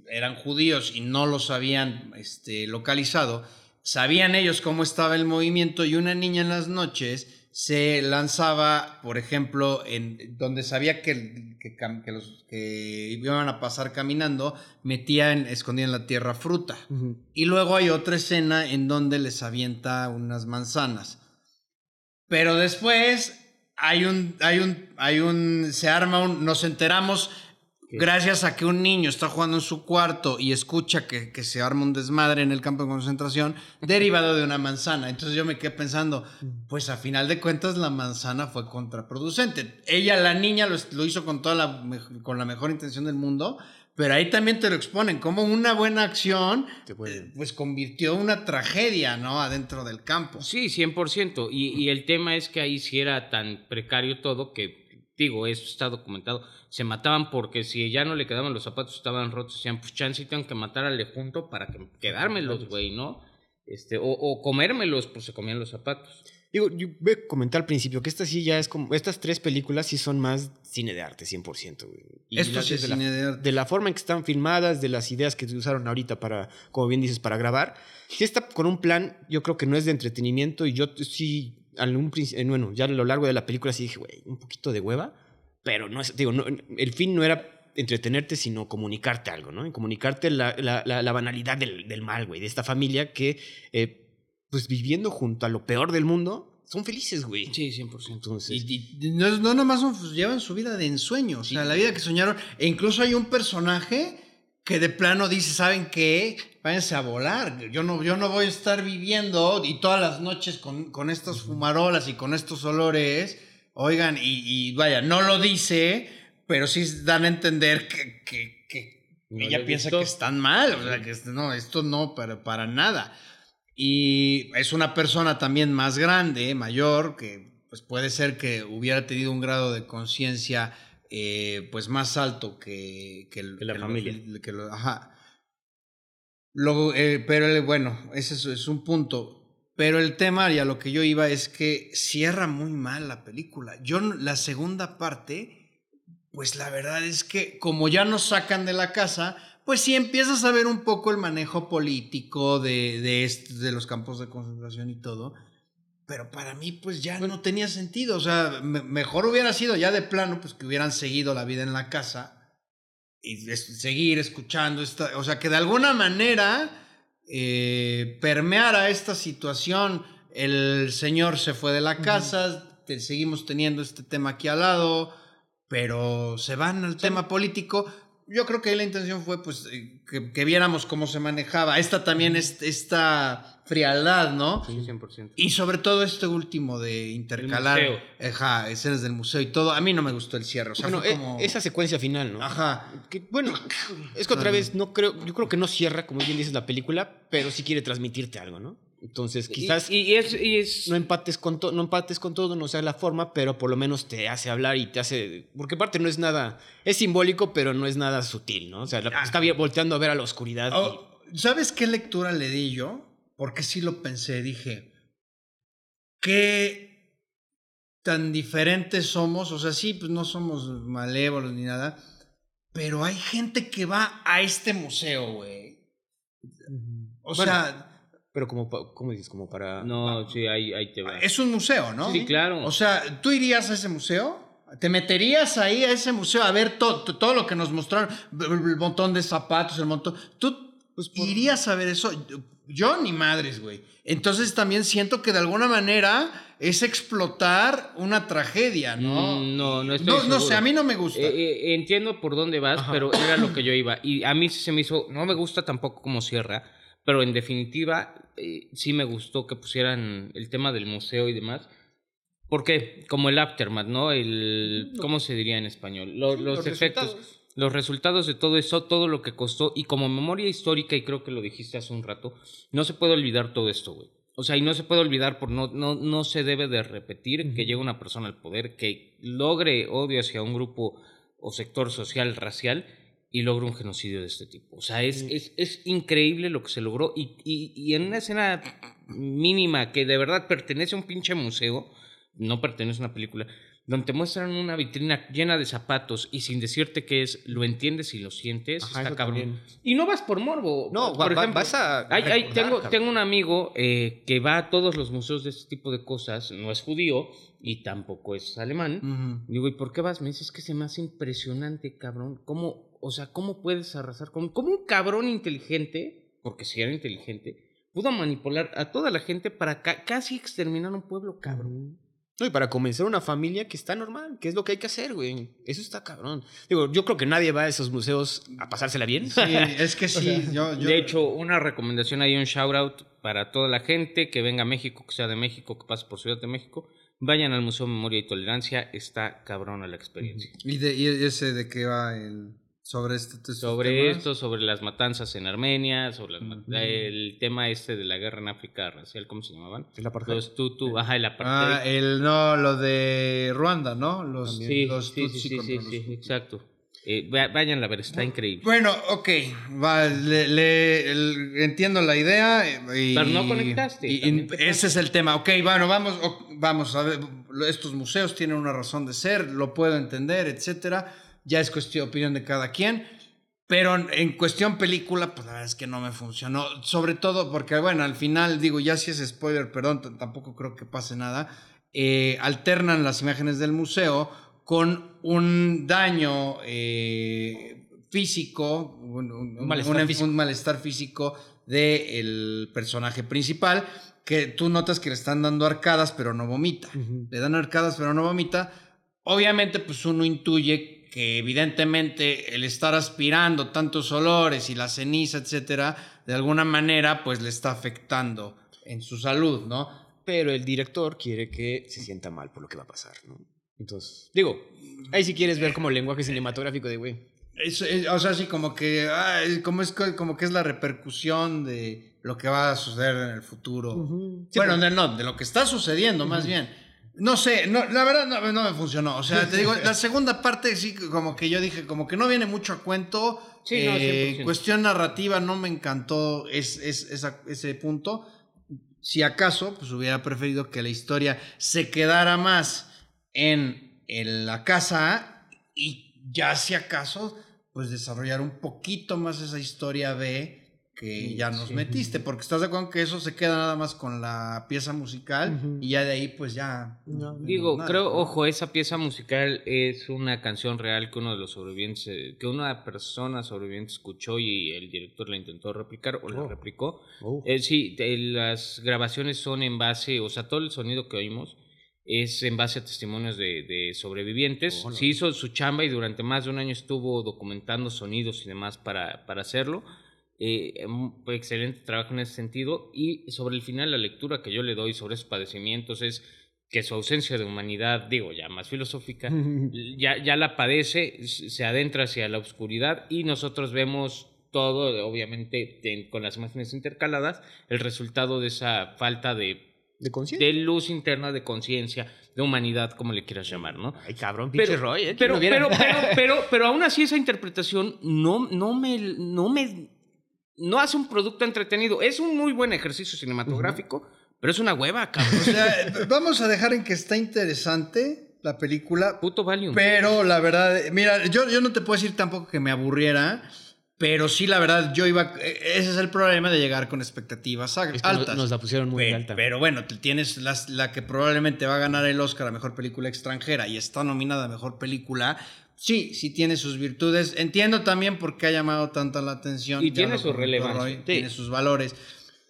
eran judíos y no los habían este, localizado. Sabían ellos cómo estaba el movimiento y una niña en las noches se lanzaba, por ejemplo, en donde sabía que, que, los que iban a pasar caminando, metía en, escondía en la tierra fruta. Y luego hay otra escena en donde les avienta unas manzanas. Pero después hay un, hay un, hay un, se arma un, nos enteramos gracias a que un niño está jugando en su cuarto y escucha que, que se arma un desmadre en el campo de concentración [laughs] derivado de una manzana. Entonces yo me quedé pensando, pues a final de cuentas la manzana fue contraproducente. Ella, la niña, lo, lo hizo con toda la, con la mejor intención del mundo. Pero ahí también te lo exponen como una buena acción, eh, pues convirtió una tragedia, ¿no? Adentro del campo. Sí, 100%. Y, y el tema es que ahí sí era tan precario todo que, digo, eso está documentado. Se mataban porque si ya no le quedaban los zapatos, estaban rotos. Decían, pues chance tengo que matar al junto para que quedármelos, güey, ¿no? Este, o, o comérmelos, pues se comían los zapatos. Digo, yo voy a comentar al principio que esta sí ya es como. Estas tres películas sí son más cine de arte, 100%. güey. Y Esto la- sí es la- cine de arte. de la forma en que están filmadas, de las ideas que se usaron ahorita para, como bien dices, para grabar. Sí está con un plan, yo creo que no es de entretenimiento y yo sí, al un eh, bueno, ya a lo largo de la película sí dije, güey, un poquito de hueva, pero no es, digo, no, el fin no era entretenerte, sino comunicarte algo, ¿no? Y comunicarte la, la- la- la banalidad del, del mal, güey, de esta familia que, eh, pues viviendo junto a lo peor del mundo, son felices, güey. Sí, 100%. Entonces, Y, y no, no nomás son- pues, llevan su vida de ensueño, o sea, la vida que soñaron. E incluso hay un personaje que de plano dice, ¿saben qué? Váyanse a volar. Yo no, yo no voy a estar viviendo y todas las noches con, con estas fumarolas y con estos olores. Oigan, y, y vaya, no lo dice, pero sí dan a entender que, que- que No ella piensa que están mal. O sea, que no, esto no, para, para nada. Y es una persona también más grande, mayor, que pues puede ser que hubiera tenido un grado de conciencia eh, pues más alto que, que, el- Que la que familia. que lo- ajá. Luego, eh, pero el- bueno, ese es, es un punto. Pero el tema y a lo que yo iba es que cierra muy mal la película. Yo la segunda parte, pues la verdad es que como ya nos sacan de la casa, pues sí empiezas a ver un poco el manejo político de, de los campos de concentración y todo. Pero para mí, pues ya no tenía sentido. O sea, me- mejor hubiera sido ya de plano, pues que hubieran seguido la vida en la casa y es- seguir escuchando esta. O sea, que de alguna manera eh, permeara esta situación. El señor se fue de la casa, te- seguimos teniendo este tema aquí al lado, pero se van al tema político. Yo creo que ahí la intención fue pues eh, que, que viéramos cómo se manejaba. Esta también es esta frialdad, ¿no? Sí, 100%. Y sobre todo este último de intercalar ajá, escenas del museo y todo. A mí no me gustó el cierre. O sea, bueno, fue e- como... esa secuencia final, ¿no? Ajá. Que, bueno, es que otra vez no creo, yo creo que no cierra, como bien dices, la película, pero sí quiere transmitirte algo, ¿no? Entonces, quizás Y, y es, y es no empates con todo, no empates con todo, no sea la forma, pero por lo menos te hace hablar y te hace, porque aparte no es nada, es simbólico, pero no es nada sutil, ¿no? O sea, la- Ah. está volteando a ver a la oscuridad. y- Oh, ¿Sabes qué lectura le di yo? Porque sí lo pensé, dije, ¿qué tan diferentes somos? O sea, sí, pues no somos malévolos ni nada, pero hay gente que va a este museo, güey. O Bueno, sea, pero como, ¿cómo dices? Como para... No, sí, ahí, ahí te va. es un museo, ¿no? Sí, claro. O sea, ¿tú irías a ese museo? ¿Te meterías ahí a ese museo a ver to- to- todo lo que nos mostraron? El montón de zapatos, el montón... ¿Tú Pues por- irías a ver eso. Yo ni madres, güey. Entonces también siento que de alguna manera es explotar una tragedia, ¿no? Mm, no, no estoy No, no sé, a mí no me gusta. Eh, eh, entiendo por dónde vas, pero era lo que yo iba. Y a mí sí se me hizo, no me gusta tampoco como cierra, pero en definitiva eh, sí me gustó que pusieran el tema del museo y demás. ¿Por qué? Como el aftermath, ¿no? El, ¿Cómo se diría en español? Lo- los, los efectos. resultados. Los resultados de todo eso, todo lo que costó, y como memoria histórica, y creo que lo dijiste hace un rato, no se puede olvidar todo esto, güey. O sea, y no se puede olvidar, por no, no, no se debe de repetir que llegue una persona al poder que logre odio hacia un grupo o sector social, racial, y logre un genocidio de este tipo. O sea, es, es, es increíble lo que se logró, y, y, y en una escena mínima que de verdad pertenece a un pinche museo, no pertenece a una película, donde te muestran una vitrina llena de zapatos y sin decirte qué es, lo entiendes y lo sientes, Ajá, está cabrón. también. Y no vas por morbo. No, por va- va- ejemplo, vas a hay- hay- tengo, tengo un amigo eh, que va a todos los museos de este tipo de cosas, no es judío y tampoco es alemán. Digo, ¿y por qué vas? Me dices que se me hace impresionante, cabrón. ¿Cómo, o sea, cómo puedes arrasar con... ¿Cómo un cabrón inteligente, porque si era inteligente, pudo manipular a toda la gente para ca- casi exterminar un pueblo, cabrón? No, y para comenzar una familia que está normal, que es lo que hay que hacer, güey. Eso está cabrón. Digo, yo creo que nadie va a esos museos a pasársela bien. Sí, [laughs] es que sí, yo, yo- De hecho, una recomendación ahí, un shout out para toda la gente que venga a México, que sea de México, que pase por Ciudad de México. Vayan al Museo de Memoria y Tolerancia, está cabrona la experiencia. ¿Y, de, y ese de qué va el sobre este estos Sobre esto, sobre las matanzas en Armenia, sobre las el tema este de la guerra en África racial, ¿cómo se llamaban? El apartheid. Los Tutu, ajá, el Ah, apartheid. el no, lo de Ruanda, ¿no? Los, sí, los sí, sí, sí, sí, los sí, exacto. Eh, va- vayan a ver, está increíble. Bueno, ok, va, le, le- el- entiendo la idea. Y, Pero no conectaste, y- y ese es el tema. Ok, bueno, vamos, vamos a ver. Estos museos tienen una razón de ser, lo puedo entender, etcétera. Ya es cuestión opinión de cada quien. Pero en- cuestión película, pues la verdad es que no me funcionó. Sobre todo porque, bueno, al final, digo, ya si es spoiler, perdón, tampoco creo que pase nada. eh, alternan las imágenes del museo con un daño eh, físico, un, un- Un malestar físico. un malestar físico del personaje principal, que tú notas que le están dando arcadas, pero no vomita. Le dan arcadas, pero no vomita. Obviamente, pues uno intuye que evidentemente el estar aspirando tantos olores y la ceniza, etcétera, de alguna manera, pues le está afectando en su salud, ¿no? Pero el director quiere que se sienta mal por lo que va a pasar, ¿no? Entonces, digo, ahí si quieres ver como lenguaje cinematográfico de, güey. Es- es- o sea, sí, como que, ay, como, es, co- como que es la repercusión de lo que va a suceder en el futuro. Sí, bueno, pero- de, no, de lo que está sucediendo, más bien. No sé, no, la verdad no, no me funcionó. O sea, te digo, [laughs] la segunda parte sí, como que yo dije, como que no viene mucho a cuento. Sí, no, Eh, 100%. cuestión narrativa no me encantó es, es- esa- ese punto. Si acaso, pues hubiera preferido que la historia se quedara más en, en la casa y ya si acaso, pues desarrollar un poquito más esa historia B que ya nos Sí. metiste, porque estás de acuerdo que eso se queda nada más con la pieza musical Ujú. y ya de ahí pues ya... No, Digo, nada, creo, ojo, esa pieza musical es una canción real que uno de los sobrevivientes, que una persona sobreviviente escuchó y el director la intentó replicar o la Oh. replicó. Oh. Eh, sí, de- las grabaciones son en base, o sea, todo el sonido que oímos es en base a testimonios de, de sobrevivientes. Oh, no. Sí hizo su chamba y durante más de un año estuvo documentando sonidos y demás para, para hacerlo. Eh, un excelente trabajo en ese sentido. Y sobre el final, la lectura que yo le doy sobre esos padecimientos es que su ausencia de humanidad, digo, ya más filosófica, [laughs] ya, ya la padece, se adentra hacia la oscuridad y nosotros vemos todo, obviamente, en- con las imágenes intercaladas, el resultado de esa falta de, ¿De conciencia? de luz interna, de conciencia, de humanidad, como le quieras llamar, ¿no? Ay, cabrón, pinche Roy, ¿eh? ¿Quién pero, pero, pero, [laughs] pero, pero aún así esa interpretación no, no me, no me, no hace un producto entretenido. Es un muy buen ejercicio cinematográfico, pero es una hueva, [laughs] cabrón. O sea, vamos a dejar en que está interesante la película, Puto Valium. Pero la verdad, mira, yo, yo no te puedo decir tampoco que me aburriera, pero sí, la verdad, yo iba. e- Ese es el problema de llegar con expectativas a- Es que nos- altas. nos la pusieron muy Pe- alta. Pero bueno, tienes las- la que probablemente va a ganar el Oscar a mejor película extranjera y está nominada a mejor película. Sí, sí tiene sus virtudes. Entiendo también por qué ha llamado tanto la atención. Y Ya tiene su relevancia. Roy, Sí. Tiene sus valores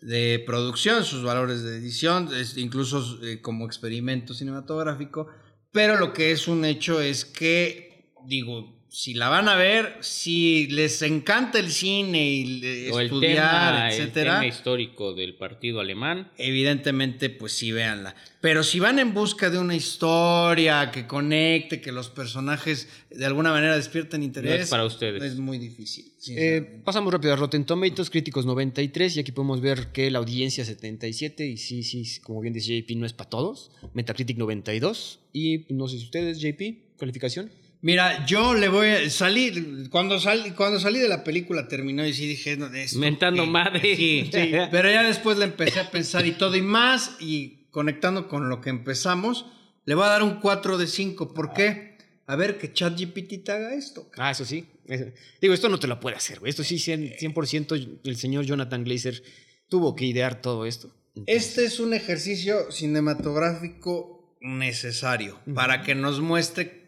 de producción, sus valores de edición, es- incluso eh, como experimento cinematográfico. Pero lo que es un hecho es que, digo, si la van a ver, si les encanta el cine y el estudiar, el etcétera, tema histórico del partido alemán. evidentemente, pues sí, véanla. Pero si van en busca de una historia que conecte, que los personajes de alguna manera despierten interés, No es para ustedes. Es muy difícil. Eh, pasamos rápido a Rotten Tomatoes, críticos 93, y aquí podemos ver que la audiencia 77, y sí, sí, como bien dice JP, no es para todos. Metacritic 92, y no sé si ustedes, JP, calificación. Mira, yo le voy a salir. Cuando, salí cuando salí de la película terminó y sí dije. No, esto Mentando qué? madre. Sí, sí. [laughs] Pero ya después le empecé a pensar y todo y más. Y conectando con lo que empezamos, le voy a dar un 4 de 5. ¿Por qué? A ver que ChatGPT te haga esto. Ah, eso sí. Digo, esto no te lo puede hacer, güey. Esto sí, 100%, 100% el señor Jonathan Glazer tuvo que idear todo esto. Este es un ejercicio cinematográfico necesario para que nos muestre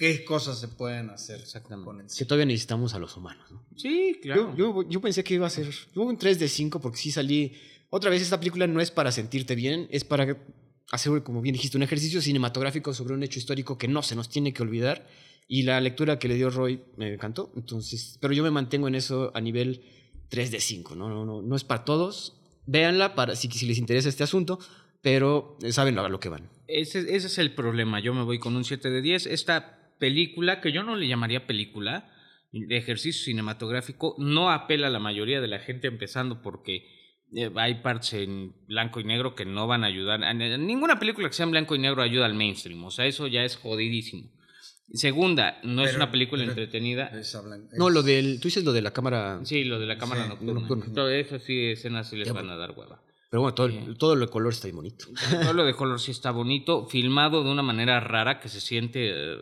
qué cosas se pueden hacer Exactamente. con el Que todavía necesitamos a los humanos, ¿no? Sí, claro. Yo, yo, yo pensé que iba a ser yo un 3 de 5 porque sí salí. Otra vez, esta película no es para sentirte bien, es para hacer, como bien dijiste, un ejercicio cinematográfico sobre un hecho histórico que no se nos tiene que olvidar. Y la lectura que le dio Roy me encantó. Entonces, pero yo me mantengo en eso a nivel 3 de 5. No, no, no, no es para todos. Véanla para, si, si les interesa este asunto, pero eh, saben a lo que van. Ese, ese es el problema. Yo me voy con un 7 de 10. Esta película, que yo no le llamaría película, de ejercicio cinematográfico, no apela a la mayoría de la gente, empezando porque eh, hay partes en blanco y negro que no van a ayudar. Ninguna película que sea en blanco y negro ayuda al mainstream. O sea, eso ya es jodidísimo. Segunda, no es una película entretenida. Es No, lo del. Tú dices lo de la cámara. Sí, lo de la cámara Sí, nocturna. nocturna. Todo eso sí, escenas sí les Ya, van a dar hueva. Pero bueno, todo, el- todo lo de color está ahí bonito. Todo lo de color sí está bonito, filmado de una manera rara que se siente eh,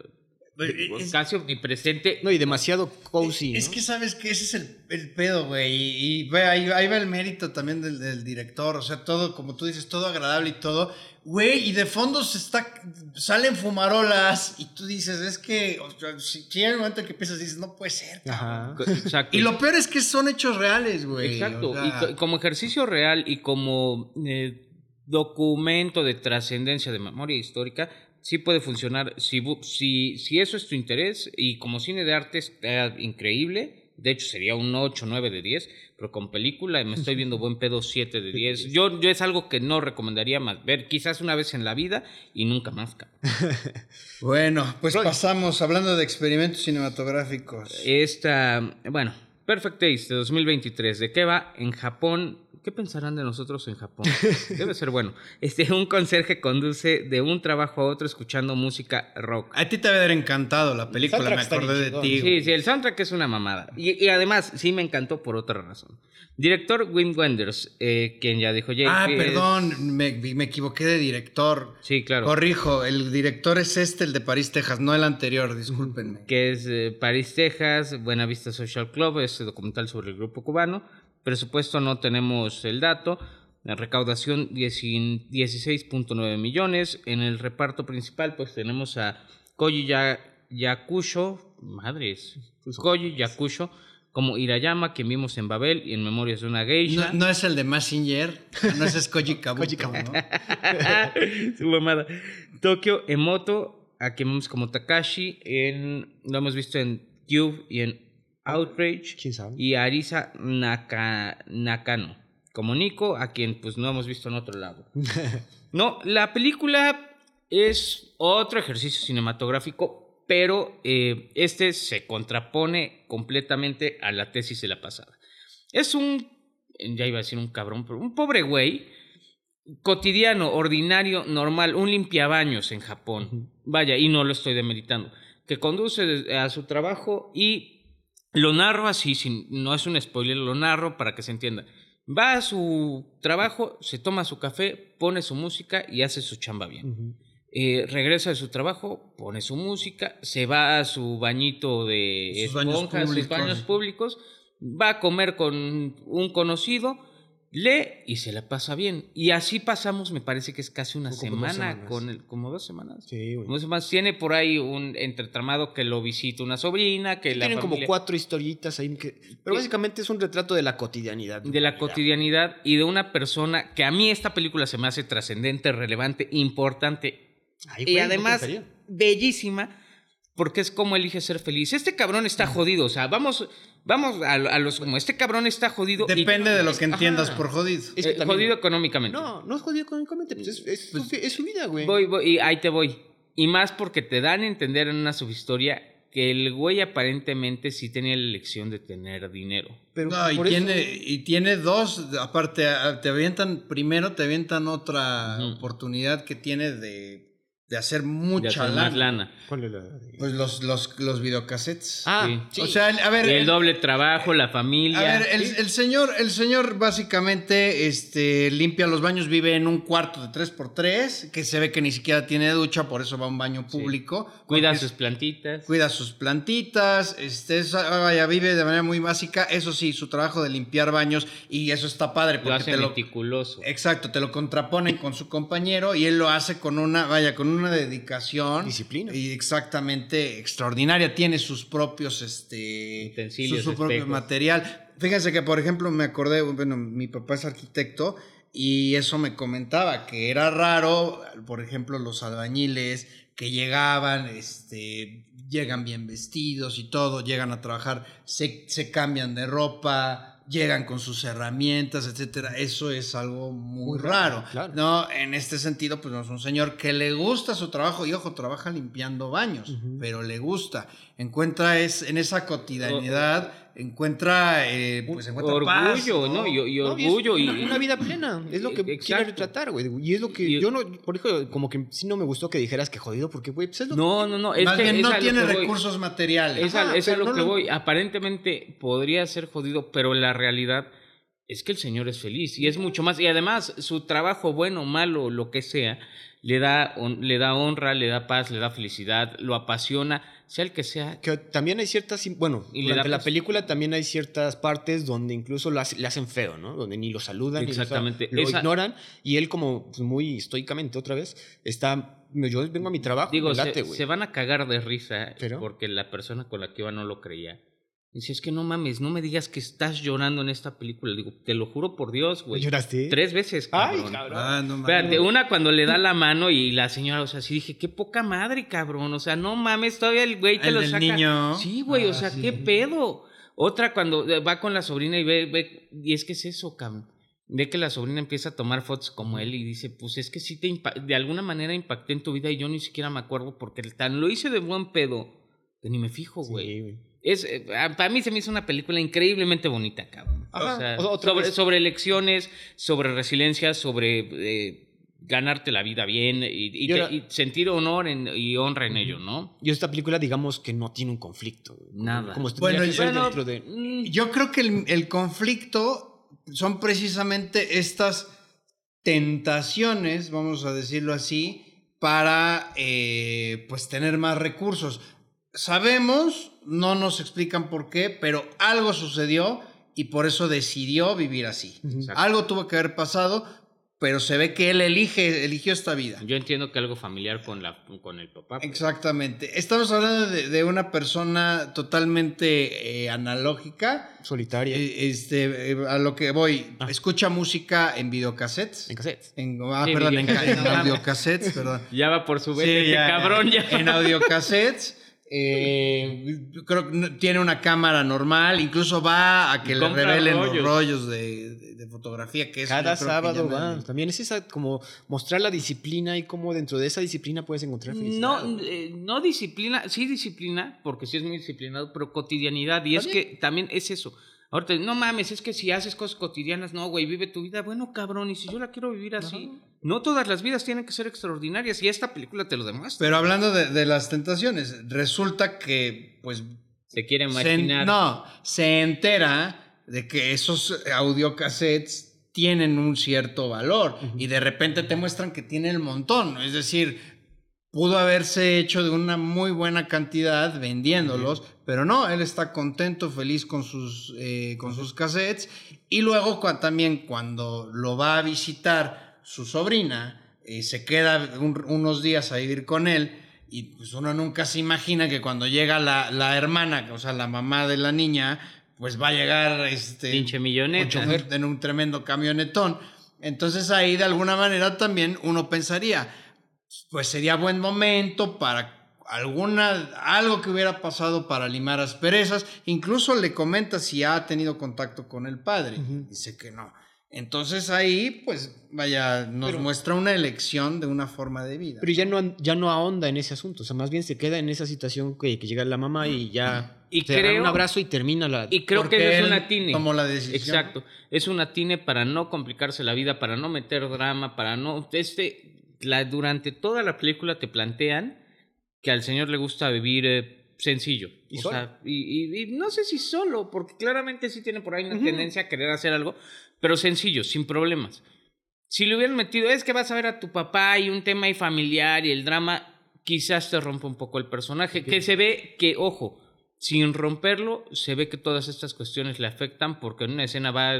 Es- casi omnipresente. No, y demasiado cozy. Es ¿no? que sabes que ese es el, el pedo, güey. Y, y ve, ahí, ahí va el mérito también del, del director. O sea, todo, como tú dices, todo agradable y todo. Güey, y de fondo se está, salen fumarolas. Y tú dices, es que, o sea, si, si hay un momento en que piensas, dices, no puede ser. Ajá. Exacto. Y lo peor es que son hechos reales, güey. Exacto. O sea, Y co- como ejercicio real y como eh, documento de trascendencia de memoria histórica, sí puede funcionar. Si, si, si eso es tu interés y como cine de arte está increíble. De hecho, sería un 8, 9 de 10, pero con película me estoy viendo buen pedo 7 de 10. Yo, yo es algo que no recomendaría más ver, quizás una vez en la vida y nunca más. [laughs] Bueno, pues Roy. pasamos hablando de experimentos cinematográficos. Esta, bueno, Perfect Days de 2023. ¿De qué va? En Japón. ¿Qué pensarán de nosotros en Japón? [laughs] Debe ser bueno. Este, un conserje conduce de un trabajo a otro escuchando música rock. A ti te debe haber encantado la película, me acordé de ti. Sí, sí, el soundtrack es una mamada. Y, y además, sí me encantó por otra razón. Director Wim Wenders, eh, quien ya dijo... Ah, es- perdón, me, me equivoqué de director. Sí, claro. Corrijo, el director es este, el de París, Texas, no el anterior, discúlpenme. que es eh, París, Texas, Buena Vista Social Club, es documental sobre el grupo cubano. Presupuesto no tenemos el dato. La recaudación 10 16.9 millones. En el reparto principal pues tenemos a Koji Ya- Yakusho, madres, Koji Yakusho como Hirayama, quien vimos en Babel y en Memorias de una Geisha. No, no es el de Massinger, no ese es Koji Kabuto, ¿no? [laughs] Su mamada. Tokio Emoto, a quien vemos como Takashi, en, lo hemos visto en Cube y en Outrage. ¿Quién sabe? Y Arisa Naka- Nakano, como Nico, a quien pues no hemos visto en otro lado. [laughs] no, la película es otro ejercicio cinematográfico, pero eh, este se contrapone completamente a la tesis de la pasada. Es un, ya iba a decir un cabrón, pero un pobre güey cotidiano, ordinario, normal, un limpiabaños en Japón. Vaya, y no lo estoy demeritando. Que conduce a su trabajo y lo narro así, sin, no es un spoiler, lo narro para que se entienda. Va a su trabajo, se toma su café, pone su música y hace su chamba bien. Eh, regresa de su trabajo, pone su música, se va a su bañito de Sus baños sus baños públicos, va a comer con un conocido, lee y se la pasa bien. Y así pasamos, me parece que es casi una semana, con el, como dos semanas. Sí, güey. Dos semanas. Tiene por ahí un entretramado que lo visita una sobrina, que la Tienen como cuatro historitas ahí. que- pero básicamente es un retrato de la cotidianidad. de la cotidianidad y de una persona que a mí esta película se me hace trascendente, relevante, importante Ay, y güey, además bellísima porque es como elige ser feliz. Este cabrón está jodido, o sea, vamos, vamos a, a los como este cabrón está jodido. y- Depende de lo que entiendas Ajá. por jodido. Es que eh, también- jodido económicamente. No, no es jodido económicamente. Pues es, es su, es su vida, güey. Voy, voy, y ahí te voy. Y más porque te dan a entender en una subhistoria que el güey aparentemente sí tenía la elección de tener dinero. Pero No, y eso- tiene, y tiene dos, aparte, te avientan, primero te avientan otra oportunidad que tiene de, de hacer De mucha hacer lana. más lana. ¿Cuál es la Pues los, los, los videocassettes. Ah, sí. O sea, a ver, Y el el- doble trabajo, la familia. a ver, el, el señor, el señor básicamente este, limpia los baños, vive en un cuarto de 3x3, que se ve que ni siquiera tiene ducha, por eso va a un baño público. Cuida sus plantitas. cuida sus plantitas, este, es- vaya, vive de manera muy básica. Eso sí, su trabajo de limpiar baños, y eso está padre lo porque hace te lo, meticuloso. exacto, te lo contraponen con su compañero y él lo hace con una, vaya, con una dedicación. Disciplina. Y exactamente extraordinaria. Tiene sus propios, este, Utensilios, su, su propio espejos. material. Fíjense que, por ejemplo, me acordé, bueno, mi papá es arquitecto y eso me comentaba que era raro, por ejemplo, los albañiles que llegaban, este, llegan bien vestidos y todo, llegan a trabajar, se, se cambian de ropa, llegan con sus herramientas, etcétera. Eso es algo muy, Muy raro. claro. No, en este sentido, pues no es un señor que le gusta su trabajo y ojo, trabaja limpiando baños, pero le gusta. Encuentra es en esa cotidianidad, encuentra, eh, pues encuentra Orgullo, paz, ¿no? Y, y No, y es orgullo. y, una, vida plena. Es lo que quiere retratar, güey. Y es lo que Y- yo no. Por eso, como que sí no me gustó que dijeras que jodido, porque, güey, pues es lo No, no, no. Es Más que bien no tiene que voy. recursos materiales. Es a, es a lo no que lo- voy. Aparentemente podría ser jodido, pero la realidad es que el señor es feliz y es mucho más. Y además, su trabajo, bueno, malo, lo que sea, le da, le da honra, le da paz, le da felicidad, lo apasiona, sea el que sea. Que también hay ciertas, bueno, Y durante la película también hay ciertas partes donde incluso lo hace- le hacen feo, ¿no? Donde ni lo saludan, ni lo- Exactamente. lo, Esa- ignoran y él como pues, muy estoicamente otra vez está, yo vengo a mi trabajo, Digo, se, late, güey. se van a cagar de risa ¿Pero? porque la persona con la que iba no lo creía. Dice, es que no mames, no me digas que estás llorando en esta película. Digo, te lo juro por Dios, güey. ¿Lloraste? Tres veces, Ay, cabrón. cabrón. Ah, no mames. Espérate, una cuando le da la mano y la señora, o sea, sí dije, qué poca madre, cabrón. O sea, no mames, todavía el güey te El lo del saca. niño. Sí, güey, o Ah, sea, sí. qué pedo. Otra cuando eh, va con la sobrina y ve, ve, y es que es eso, cabrón. Ve que la sobrina empieza a tomar fotos como él y dice, pues es que sí te de alguna manera impacté en tu vida y yo ni siquiera me acuerdo porque tan lo hice de buen pedo que ni me fijo, Sí, güey. Es, eh, para mí se me hizo una película increíblemente bonita, cabrón. Ajá, O sea, o sea, otra sobre, vez. sobre elecciones, sobre resiliencia, sobre eh, ganarte la vida bien y, y Y te- ahora- y sentir honor en- y honra en ello, ¿no? Y esta película, digamos que no tiene un conflicto. Nada. Como Bueno, que y- ser Bueno, dentro de... mm, Yo creo que el, el conflicto son precisamente estas tentaciones, vamos a decirlo así, para eh, pues tener más recursos. Sabemos, no nos explican por qué, pero algo sucedió y por eso decidió vivir así. Exacto. Algo tuvo que haber pasado, pero se ve que él elige, eligió esta vida. Yo entiendo que algo familiar con, la, con el papá. pues. Exactamente. Estamos hablando de, de una persona totalmente eh, analógica. Solitaria. Eh, Este, eh, a lo que voy, Ah. escucha música en videocassettes. en cassette. En, ah, Sí, perdón, en, videocassettes, audiocassettes, perdón. [laughs] Ya va por su vez, Sí, ya, [laughs] cabrón ya. En audiocassettes. Eh, creo que tiene una cámara normal, incluso va a que le revelen rollos. los rollos de, de- de fotografía que es Cada sábado. También es esa como mostrar la disciplina y cómo dentro de esa disciplina puedes encontrar felicidad. No, eh, no disciplina, sí disciplina, porque sí es muy disciplinado, pero cotidianidad. Y es que también es eso. Ahorita, no mames, es que si haces cosas cotidianas, no, güey, vive tu vida. Bueno, cabrón, y si yo la quiero vivir así, no todas las vidas tienen que ser extraordinarias. Y esta película te lo demuestra. Pero hablando de, de las tentaciones, resulta que, pues, Se quiere se, imaginar. no, se entera de que esos audiocassettes tienen un cierto valor y de repente te muestran que tienen el montón. Es decir, pudo haberse hecho de una muy buena cantidad vendiéndolos, pero no, él está contento, feliz con sus, eh, con sus cassettes. Y luego también cuando lo va a visitar su sobrina, eh, se queda un- unos días a vivir con él. Y pues uno nunca se imagina que cuando llega la, la hermana, o sea, la mamá de la niña, pues va a llegar este Pinche milloneta. en un tremendo camionetón. Entonces ahí de alguna manera también uno pensaría, pues sería buen momento para alguna algo que hubiera pasado para limar asperezas. Incluso le comenta si ha tenido contacto con el padre. Dice que no. Entonces ahí, pues vaya, nos Pero- muestra una elección de una forma de vida. Pero ya no, ya no ahonda en ese asunto. O sea, más bien se queda en esa situación que, que llega la mamá y ya Y se creo- un abrazo y termina la. Y creo que es una tine. tomó la decisión. Exacto. Es una tine para no complicarse la vida, para no meter drama, para no. Este, la, durante toda la película te plantean que al señor le gusta vivir eh, sencillo. Y o solo. sea, y, y- y no sé si solo, porque claramente sí tiene por ahí una tendencia a querer hacer algo, pero sencillo, sin problemas. Si le hubieran metido, es que vas a ver a tu papá y un tema ahí familiar y el drama, quizás te rompa un poco el personaje. Que se ve que, ojo, sin romperlo, se ve que todas estas cuestiones le afectan porque en una escena va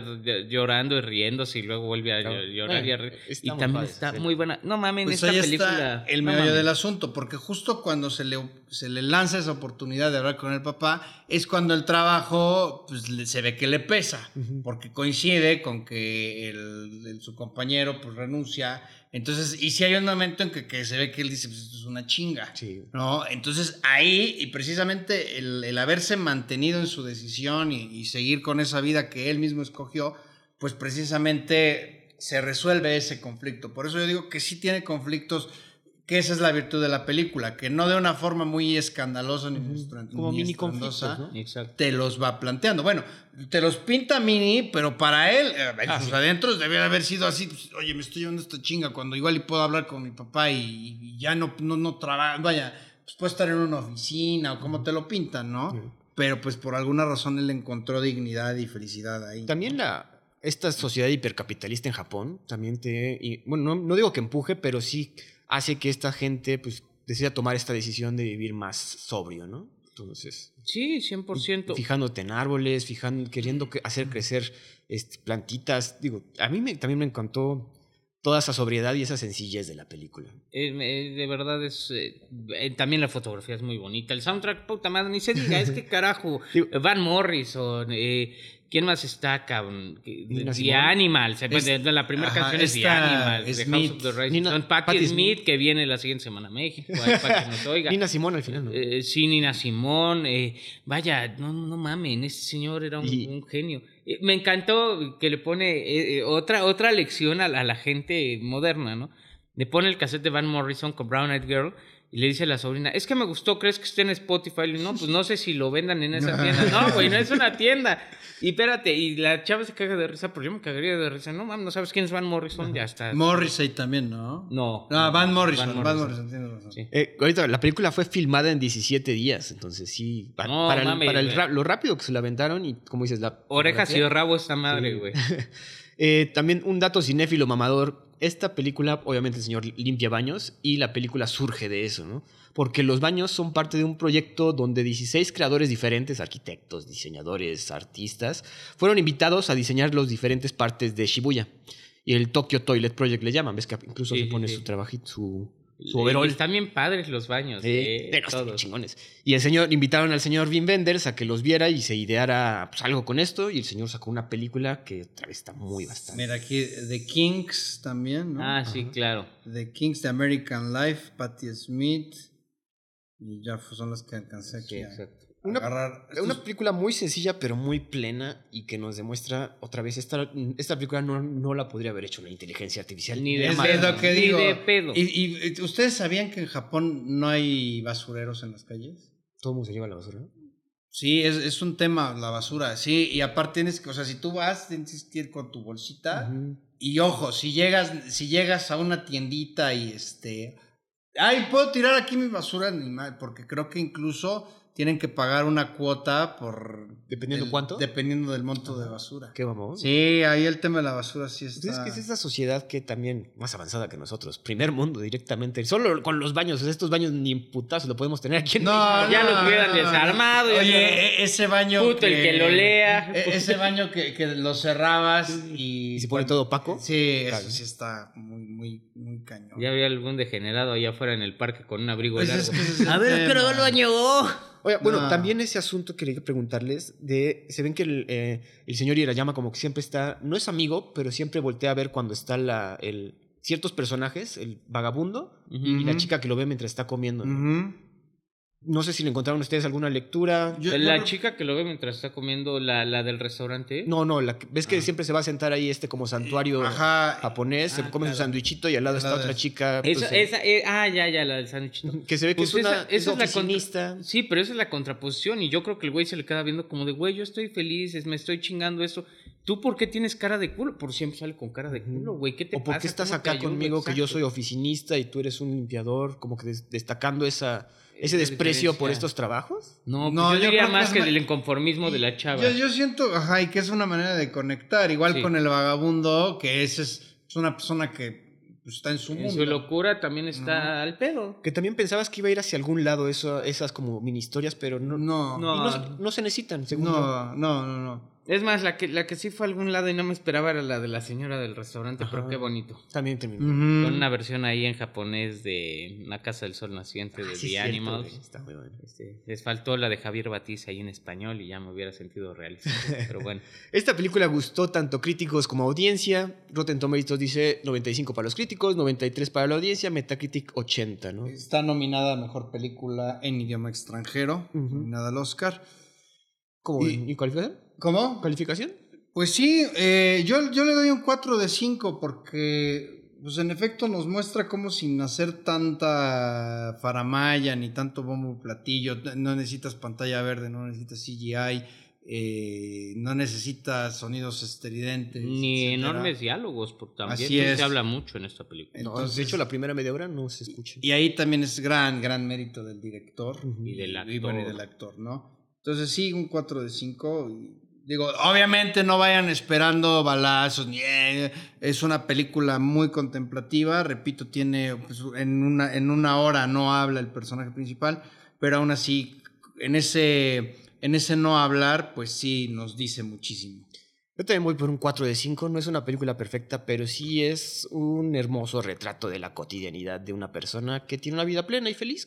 llorando y riéndose y luego vuelve a Claro. llorar y a reír. está Y muy también padre está muy buena. No mames, Pues esta ahí película. está el no mames. del asunto, porque justo cuando se le, se le lanza esa oportunidad de hablar con el papá, es cuando el trabajo pues, le- se ve que le pesa, porque coincide con que el, el- su compañero pues renuncia. Entonces, y si hay un momento en que, que se ve que él dice, pues esto es una chinga. Sí. ¿no? Entonces ahí, y precisamente el, el haberse mantenido en su decisión y, y seguir con esa vida que él mismo escogió, pues precisamente se resuelve ese conflicto. Por eso yo digo que sí tiene conflictos, que esa es la virtud de la película, que no de una forma muy escandalosa ni, estran- Como ni mini ¿no? Te los va planteando. Bueno, te los pinta mini, pero para él, eh, en Ah, sus sí. adentros debe haber sido así. pues, Oye, me estoy llevando esta chinga cuando igual y puedo hablar con mi papá y, y ya no, no, no trabajo. Vaya, pues puedo estar en una oficina o como te lo pintan, ¿no? Pero pues por alguna razón él encontró dignidad y felicidad ahí. También la, esta sociedad hipercapitalista en Japón también te. y, bueno, no, no digo que empuje, pero sí hace que esta gente pues decida tomar esta decisión de vivir más sobrio, ¿no? Entonces, Sí, 100%. fijándote en árboles, fijando, queriendo que- hacer crecer este, plantitas. Digo, a mí me- también me encantó toda esa sobriedad y esa sencillez de la película. Eh, eh, de verdad es. eh, eh, también la fotografía es muy bonita. El soundtrack, puta madre, ni se diga, es que [laughs] carajo. Van Morrison, eh, ¿quién más está, cabrón? The Simone. Animals. eh, Es- de, de la primera ajá, canción es The de Smith. House of the Nina- Sun. Patti, Patti Smith, Smith. que viene la siguiente semana a México, para que nos oiga. [laughs] Nina Simón al final, ¿no? Eh, sí, Nina Simón. eh, vaya, no, no mamen, ese señor era un, Y- un genio. Eh, me encantó que le pone otra, otra lección a la, a la gente moderna, ¿no? Le pone el cassette de Van Morrison con Brown Eyed Girl y le dice a la sobrina, es que me gustó, ¿crees que esté en Spotify? Y no, pues no sé si lo vendan en esa tienda. [laughs] No, güey, no es una tienda. Y espérate, y la chava se caga de risa, pero yo me cagaría de risa. No, mames, ¿no sabes quién es Van Morrison? Ya está. Morrissey también, ¿no? No. No, Van Morrison, Van Van Morrison. Tienes razón. Sí. Eh, ahorita la película fue filmada en 17 días, entonces sí, pa- No, para, el- para lo rápido que se la aventaron y como dices, la Orejas y rabo esta madre, güey. [laughs] Eh, también un dato cinéfilo mamador, esta película, obviamente el señor limpia baños y la película surge de eso, ¿no? Porque los baños son parte de un proyecto donde 16 creadores diferentes, arquitectos, diseñadores, artistas, fueron invitados a diseñar las diferentes partes de Shibuya. Y el Tokyo Toilet Project le llaman, ves que incluso Sí, se pone sí. su trabajito, su, su overall. Están bien padres los baños. Eh, eh, pero están todos. chingones. Y el señor, invitaron al señor Wim Wenders a que los viera y se ideara pues, algo con esto. Y el señor sacó una película que otra vez está muy bastante. Mira aquí, The Kings también, ¿no? Ah, sí, claro. The Kings, The American Life, Patti Smith. Y ya pues, son las que alcancé aquí Sí, a exacto. Una- agarrar. Una película muy sencilla, pero muy plena y que nos demuestra otra vez, esta, esta película no, no la podría haber hecho la inteligencia artificial. Ni de es madre. es lo que Ni digo. de pedo. ¿Y, ustedes sabían que en Japón no hay basureros en las calles? Todo el mundo se lleva la basura. ¿no? Sí, es, es un tema la basura, sí, y aparte tienes que, o sea, si tú vas, tienes que ir con tu bolsita, y ojo, si llegas, si llegas a una tiendita y este, ay, puedo tirar aquí mi basura animal, porque creo que incluso tienen que pagar una cuota por... ¿Dependiendo el- cuánto? Dependiendo del monto de basura. Qué mamón. Sí, ahí el tema de la basura sí Pues está... Es que es esa sociedad que también más avanzada que nosotros. Primer mundo directamente. Solo con los baños. Estos baños ni putazos lo podemos tener aquí en No, México. Ya no, los hubieran no. desarmado, Oye, no- e- ese baño. Puto, el que lo lea. e- Ese baño que, que lo cerrabas y. Y se pone todo opaco. Sí, eso Claro. sí está muy, muy, muy cañón. Ya había algún degenerado allá afuera en el parque con un abrigo Pues largo. es que es A ver, pero al baño. Oye, bueno, No. también ese asunto quería preguntarles de, se ven que el, eh, el señor Irayama como que siempre está, no es amigo, pero siempre voltea a ver cuando está la, el, ciertos personajes, el vagabundo y la chica que lo ve mientras está comiendo. No sé si le encontraron ustedes alguna lectura. Yo- la chica que lo ve mientras está comiendo, la, la del restaurante. No, no, la, que- ves que siempre se va a sentar ahí este como santuario Ajá. japonés, se Ah, come su sandwichito y al lado está otra chica. pues, Esa, eh, esa, eh, ah, ya, ya, la del sándwich. que se ve que Pues es una esa- es la contra- oficinista. Sí, pero esa es la contraposición y yo creo que el güey se le queda viendo como de, güey, yo estoy feliz, es- me estoy chingando esto. ¿Tú por qué tienes cara de culo? Por siempre sale con cara de culo, güey. ¿Qué te ¿O por pasa? qué estás ¿Cómo te acá conmigo que yo soy oficinista y tú eres un limpiador? Como que des- destacando esa, ese desprecio por estos trabajos. No, No, pues yo yo diría creo que más es que del inconformismo de la chava. Yo, yo siento, ajá, y que es una manera de conectar. Igual Sí. con el vagabundo, que ese es, es una persona que pues, está en su en mundo. su locura también está al pedo. Que también pensabas que iba a ir hacia algún lado eso, esas como mini historias, pero no, No, no, No. se necesitan, según yo. no, no, no, no. Es más, la que, la que sí fue a algún lado y no me esperaba era la de la señora del restaurante, pero Ajá. qué bonito. También terminó. Con una versión ahí en japonés de La Casa del Sol Naciente de Ah, The sí, cierto, Animals. güey, Está muy bueno. Este, les faltó la de Javier Batiz ahí en español y ya me hubiera sentido realista. [laughs] Pero bueno. Esta película gustó tanto críticos como audiencia. Rotten Tomatoes dice 95 para los críticos, 93 para la audiencia, Metacritic 80, ¿no? Está nominada a Mejor Película en Idioma Extranjero, nominada al Oscar. ¿Cómo? Y- ¿Y calificación? ¿Cómo? ¿Calificación? Pues sí, eh, yo, yo le doy un 4 de 5 porque, pues en efecto nos muestra como sin hacer tanta faramaya ni tanto bombo platillo, no necesitas pantalla verde, no necesitas CGI, eh, no necesitas sonidos estridentes. Ni etcétera. enormes diálogos, porque también Así no es. se habla mucho en esta película. No, Entonces- de hecho, la primera media hora no se escucha. Y ahí también es gran, gran mérito del director. Y del y, bueno, y actor. del actor, ¿no? Entonces sí, un 4 de 5. Digo, obviamente no vayan esperando balazos, ni eh, es una película muy contemplativa, repito, tiene pues, en una en una hora no habla el personaje principal, pero aún así en ese en ese no hablar, pues sí nos dice muchísimo. Yo también voy por un 4 de 5. No es una película perfecta, pero sí es un hermoso retrato de la cotidianidad de una persona que tiene una vida plena y feliz.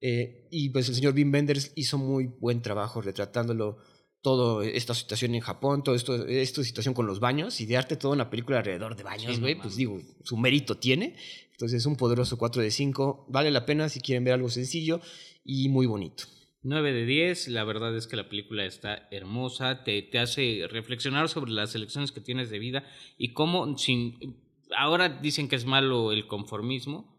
Eh, y pues el señor Wim Wenders hizo muy buen trabajo retratándolo toda esta situación en Japón, toda esto, esta situación con los baños, y de arte toda una película alrededor de baños, Sí, güey, no pues digo, su mérito tiene. Entonces, un poderoso 4 de 5. Vale la pena si quieren ver algo sencillo y muy bonito. 9 de 10, la verdad es que la película está hermosa, te, te hace reflexionar sobre las elecciones que tienes de vida y cómo sin... Ahora dicen que es malo el conformismo,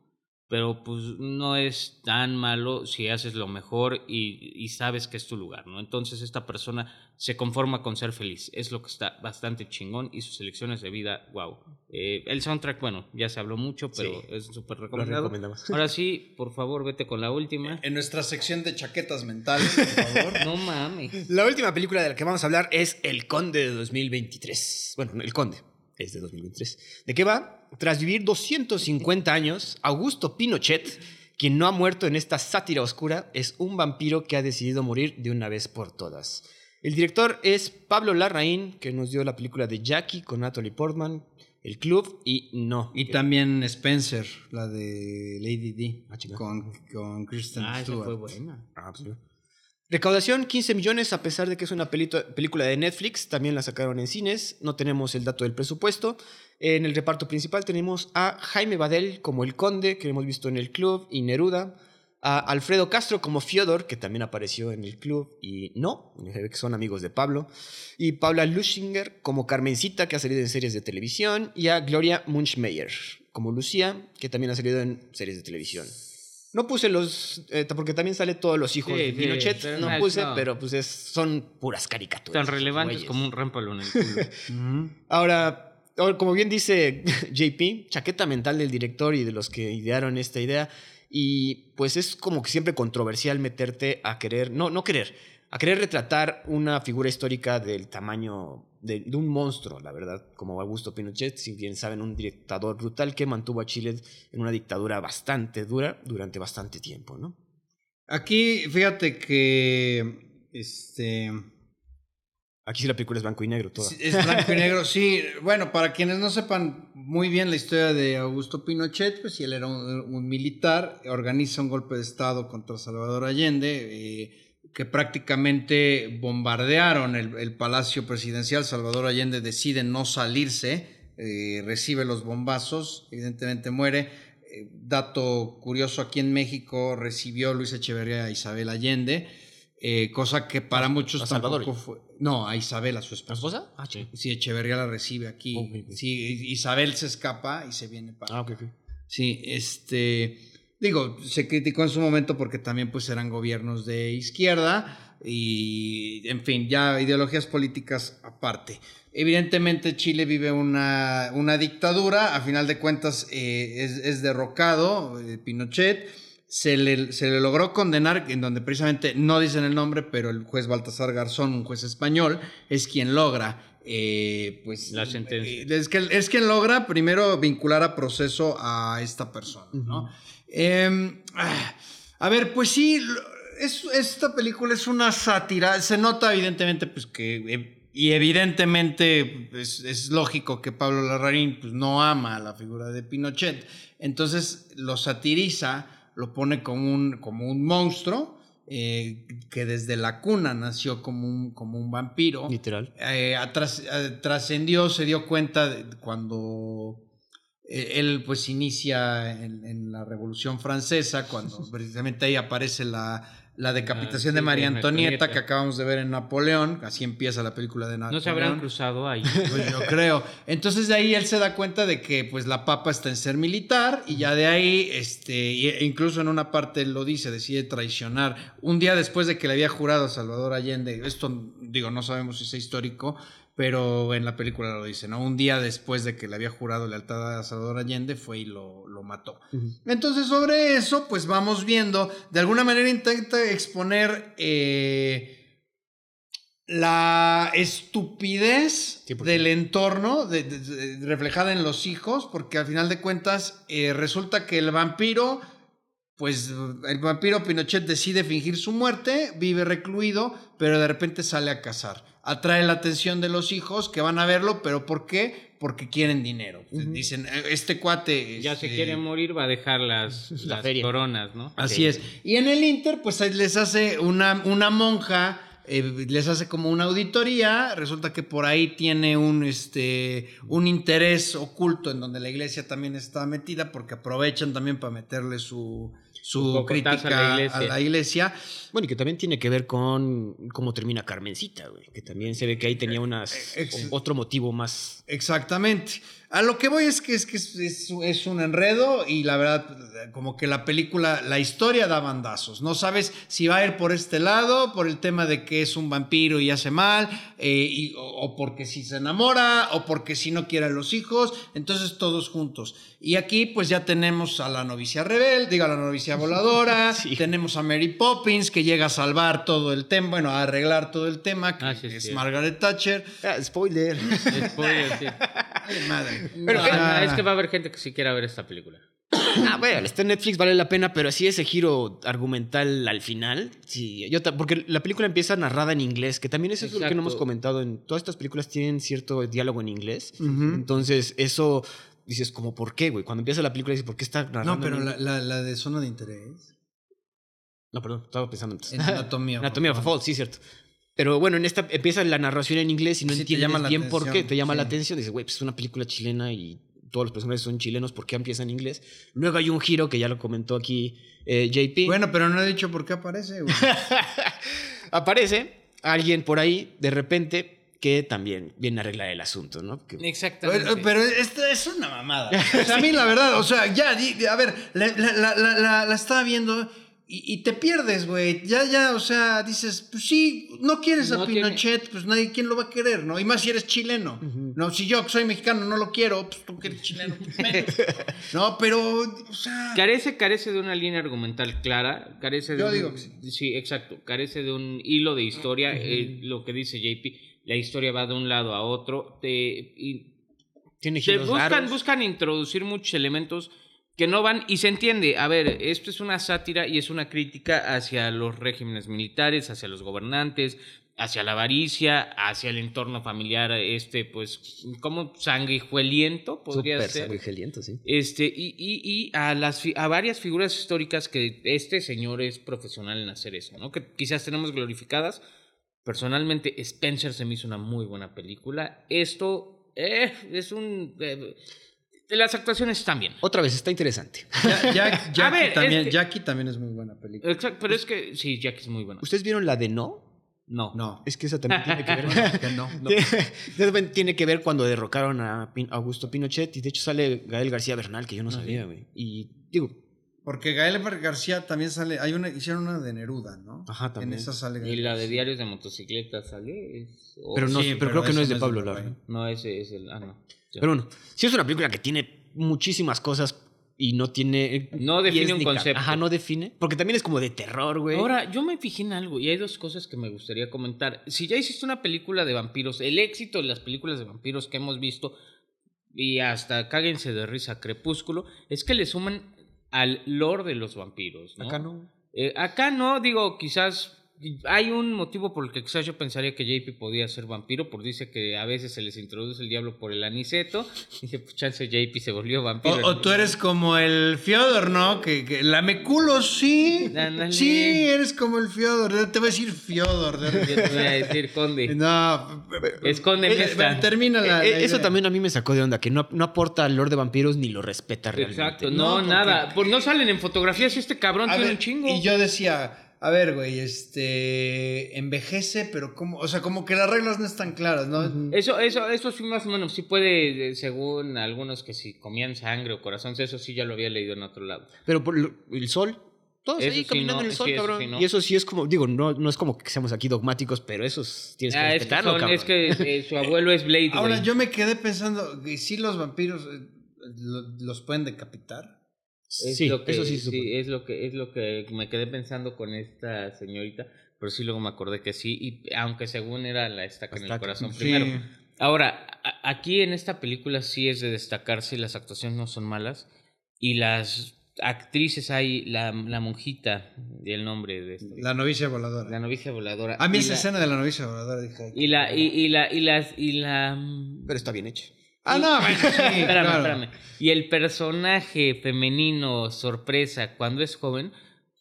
pero pues no es tan malo si haces lo mejor y, y sabes que es tu lugar, ¿no? Entonces esta persona se conforma con ser feliz, es lo que está bastante chingón y sus elecciones de vida, wow. Eh, el soundtrack, bueno, ya se habló mucho, pero Sí. es súper Lo recomendado. recomendamos. Ahora sí, por favor, vete con la última. En nuestra sección de chaquetas mentales, por favor. [laughs] No mames. La última película de la que vamos a hablar es El Conde de 2023. Bueno, El Conde es de 2023. ¿De qué va? Tras vivir 250 años, Augusto Pinochet, quien no ha muerto en esta sátira oscura, es un vampiro que ha decidido morir de una vez por todas. El director es Pablo Larraín, que nos dio la película de Jackie con Natalie Portman, El Club y No. Y también Spencer, la de Lady D, Ah, con, con Kristen Ah, esa Stewart. fue buena. Ah, pues, Recaudación 15 millones, a pesar de que es una película de Netflix, también la sacaron en cines, no tenemos el dato del presupuesto. En el reparto principal tenemos a Jaime Badel como el conde, que hemos visto en el club, y Neruda, a Alfredo Castro como Fiodor, que también apareció en el club, y no, que son amigos de Pablo, y Paula Luschinger como Carmencita, que ha salido en series de televisión, y a Gloria Munchmeyer como Lucía, que también ha salido en series de televisión. No puse los, eh, porque también sale todos los hijos Sí, de Pinochet, no no, puse, no. pero pues es- son puras caricaturas. Tan relevantes güeyes. como un rámpalo en el culo. [laughs] Ahora, como bien dice [laughs] JP, chaqueta mental del director y de los que idearon esta idea, Y pues es como que siempre controversial meterte a querer, no, no querer, a querer retratar una figura histórica del tamaño de, de, un monstruo, la verdad, como Augusto Pinochet, si bien saben, un dictador brutal que mantuvo a Chile en una dictadura bastante dura durante bastante tiempo, ¿no? Aquí, fíjate que, este... Aquí sí la película es blanco y negro toda. Es blanco y negro, sí. Bueno, para quienes no sepan muy bien la historia de Augusto Pinochet, pues si él era un, un militar, organiza un golpe de Estado contra Salvador Allende, eh, que prácticamente bombardearon el, el, Palacio Presidencial. Salvador Allende decide no salirse, eh, recibe los bombazos, evidentemente muere. Eh, dato curioso, aquí en México recibió Luis Echeverría a Isabel Allende, eh, cosa que para muchos ¿A Salvador? tampoco fue... No, a Isabel, a su esposa. esposa? Ah, sí. Sí, Echeverría la recibe aquí. Okay, okay. Sí, Isabel se escapa y se viene para... Ah, ok, ok. Sí, este... Digo, se criticó en su momento porque también pues eran gobiernos de izquierda y, en fin, ya ideologías políticas aparte. Evidentemente Chile vive una, una dictadura, a final de cuentas eh, es, es, derrocado eh, Pinochet, se le, se le, logró condenar, en donde precisamente no dicen el nombre, pero el juez Baltasar Garzón, un juez español, es quien logra eh, pues la sentencia. Es, que, es quien logra primero vincular a proceso a esta persona, ¿no? Uh -huh. Eh, a ver, pues sí, es, esta película es una sátira, se nota evidentemente pues que... Y evidentemente es, es, lógico que Pablo Larraín pues, no ama a la figura de Pinochet. Entonces lo satiriza, lo pone como un, como un monstruo, eh, que desde la cuna nació como un, como un vampiro. Literal. Eh, trascendió, se dio cuenta de cuando eh, él pues inicia en, en, la Revolución Francesa, cuando [laughs] precisamente ahí aparece la, la decapitación ah, sí, de María Antonieta, Antonieta, que acabamos de ver en Napoleón, así empieza la película de Napoleón. No se habrán cruzado ahí. Pues yo creo. Entonces de ahí él se da cuenta de que pues la papa está en ser militar y ya de ahí, este, incluso en una parte él lo dice, decide traicionar. Un día después de que le había jurado a Salvador Allende, esto digo, no sabemos si es histórico, pero en la película lo dice, ¿no? Un día después de que le había jurado lealtad a Salvador Allende, fue y lo, lo mató. Uh -huh. Entonces, sobre eso, pues vamos viendo, de alguna manera intenta exponer eh, la estupidez sí, del entorno de, de, de, reflejada en los hijos, porque al final de cuentas eh, resulta que el vampiro pues el vampiro Pinochet decide fingir su muerte, vive recluido, pero de repente sale a cazar. Atrae la atención de los hijos que van a verlo, pero ¿por qué? Porque quieren dinero. Uh -huh. Dicen, este cuate... Ya este, se quiere morir, va a dejar las, la las coronas, ¿no? Así sí. es. Y en el Inter, pues les hace una, una monja... Eh, les hace como una auditoría, resulta que por ahí tiene un, este, un interés oculto en donde la iglesia también está metida porque aprovechan también para meterle su, su crítica a la, a la, iglesia. Bueno, y que también tiene que ver con cómo termina Carmencita, güey. Que también se ve que ahí tenía unas, Ex otro motivo más. Exactamente. A lo que voy es que es, que es, es, es, un enredo y la verdad, como que la película, la historia da bandazos. No sabes si va a ir por este lado, por el tema de que es un vampiro y hace mal, eh, y, o, o, porque si se enamora, o porque si no quiere a los hijos. Entonces todos juntos. Y aquí pues ya tenemos a la novicia rebelde, digo a la novicia [laughs] voladora, sí. tenemos a Mary Poppins que llega a salvar todo el tema, bueno, a arreglar todo el tema, que ah, sí, es sí. Margaret Thatcher. Ah, spoiler. spoiler, sí. [laughs] Ay, madre. [laughs] Pero ah. es que va a haber gente que sí quiera ver esta película. Ah, bueno, este Netflix vale la pena, pero así ese giro argumental al final, sí, yo porque la película empieza narrada en inglés, que también eso Exacto. es lo que no hemos comentado, en todas estas películas tienen cierto diálogo en inglés, uh -huh. entonces eso dices como, ¿por qué, güey? Cuando empieza la película dices, ¿por qué está narrando? No, pero la, la, la, de zona de interés. No, perdón, estaba pensando antes. En anatomía. [laughs] anatomía, por favor, sí, cierto. Pero bueno, en esta empieza la narración en inglés y no sí, entiendes bien atención, por qué. Te llama sí. la atención. Dices, güey, pues es una película chilena y todos los personajes son chilenos, ¿por qué empieza en inglés? Luego hay un giro que ya lo comentó aquí eh, JP. Bueno, pero no he dicho por qué aparece, güey. [laughs] aparece alguien por ahí, de repente, que también viene a arreglar el asunto, ¿no? Que... Exactamente. Pero, pero esto es una mamada. [laughs] O sea, a mí la verdad, o sea, ya, a ver, la, la, la, la estaba viendo y, y te pierdes, güey. Ya, ya, o sea, dices, pues sí, no quieres a tiene- Pinochet, pues nadie, ¿quién lo va a querer, no? Y más si eres chileno. No, si yo que soy mexicano no lo quiero, pues tú que eres chileno, pues menos. [laughs] No, pero, o sea... Carece, carece de una línea argumental clara, carece de Yo un- digo que sí. sí, exacto, carece de un hilo de historia, eh, lo que dice JP, la historia va de un lado a otro, te, y Tiene te buscan, raros. buscan introducir muchos elementos que no van y se entiende. A ver, esto es una sátira y es una crítica hacia los regímenes militares, hacia los gobernantes, hacia la avaricia, hacia el entorno familiar, este, pues, como sanguijueliento podría Súper ser. sanguigeliento, sí. Este, y, y, y a, las, a varias figuras históricas que este señor es profesional en hacer eso, ¿no? Que quizás tenemos glorificadas. Personalmente, Spencer se me hizo una muy buena película. Esto eh, es un... eh, las actuaciones están bien. Otra vez, está interesante. [laughs] Ya- ya- [laughs] Jackie, ver, también, es que- Jackie también es muy buena película. Exacto, pero es que sí, Jack es muy bueno. ¿Ustedes vieron la de No? No. No, Es que esa también tiene que ver. [laughs] que no. Tiene- tiene que ver cuando derrocaron a Pin- Augusto Pinochet y de hecho sale Gael García Bernal, que yo no sabía, güey. Y digo, Porque Gael García también sale, hay una, hicieron una de Neruda, ¿no? Ajá, también. En esa sale Y la de diarios de motocicleta sale. Es- pero no, Sí, pero, pero creo que no es de no Pablo. Rafael. No, ese es el. Ah, no. Pero bueno, sí es una película que tiene muchísimas cosas y no tiene. No define un concepto. Ajá, no define. Porque también es como de terror, güey. Ahora, yo me fijé en algo y hay dos cosas que me gustaría comentar. Si ya hiciste una película de vampiros, el éxito de las películas de vampiros que hemos visto, y hasta cáguense de risa, Crepúsculo, es que le suman al lore de los vampiros. ¿no? Acá no. Eh, acá no, digo, quizás hay un motivo por el que quizás yo pensaría que JP podía ser vampiro, porque dice que a veces se les introduce el diablo por el aniceto. Dije, pues chance JP se volvió vampiro. O, o tú eres como el Fiodor, ¿no? Que, que lame culo, sí. Sí, eres como el Fiodor. Te voy a decir Fiodor. Yo te voy a decir, conde. [laughs] No. Escóndeme Eh, esta. Termina la. Eh, la eh, eso también a mí me sacó de onda, que no, no aporta al Lord de Vampiros ni lo respeta realmente. Exacto, No, no, porque- nada. Pues no salen en fotografías y este cabrón A tiene ver, un chingo. Y yo decía, a ver, güey, este. Envejece, pero como. O sea, como que las reglas no están claras, ¿no? Eso, eso, eso sí más o menos, sí puede, según algunos que si comían sangre o corazón, eso sí ya lo había leído en otro lado. Pero por el sol. Todos Eso ahí sí, caminando no, en el sol, sí, cabrón. sí, no. Y eso sí es como, digo, no, no es como que seamos aquí dogmáticos, pero eso es- tienes que Ah, es, que respetarlo, son- cabrón. es que eh, su [laughs] abuelo es Blade, Ahora, güey. yo me quedé pensando que sí los vampiros eh, lo- los pueden decapitar. Es sí, lo que, eso sí supone. es lo que es lo que me quedé pensando con esta señorita, pero sí luego me acordé que sí, y aunque según era la estaca en el corazón sí. primero. Ahora, a- aquí en esta película sí es de destacarse, las actuaciones no son malas, y las actrices hay, la, la monjita, y el nombre de La novicia voladora. la novicia voladora. A mí esa la- escena de la novicia voladora dije. Y la, y, y la, y las, y la... Pero está bien hecho. Ah, no, bueno, sí, [laughs] espérame, claro. espérame. Y el personaje femenino sorpresa cuando es joven,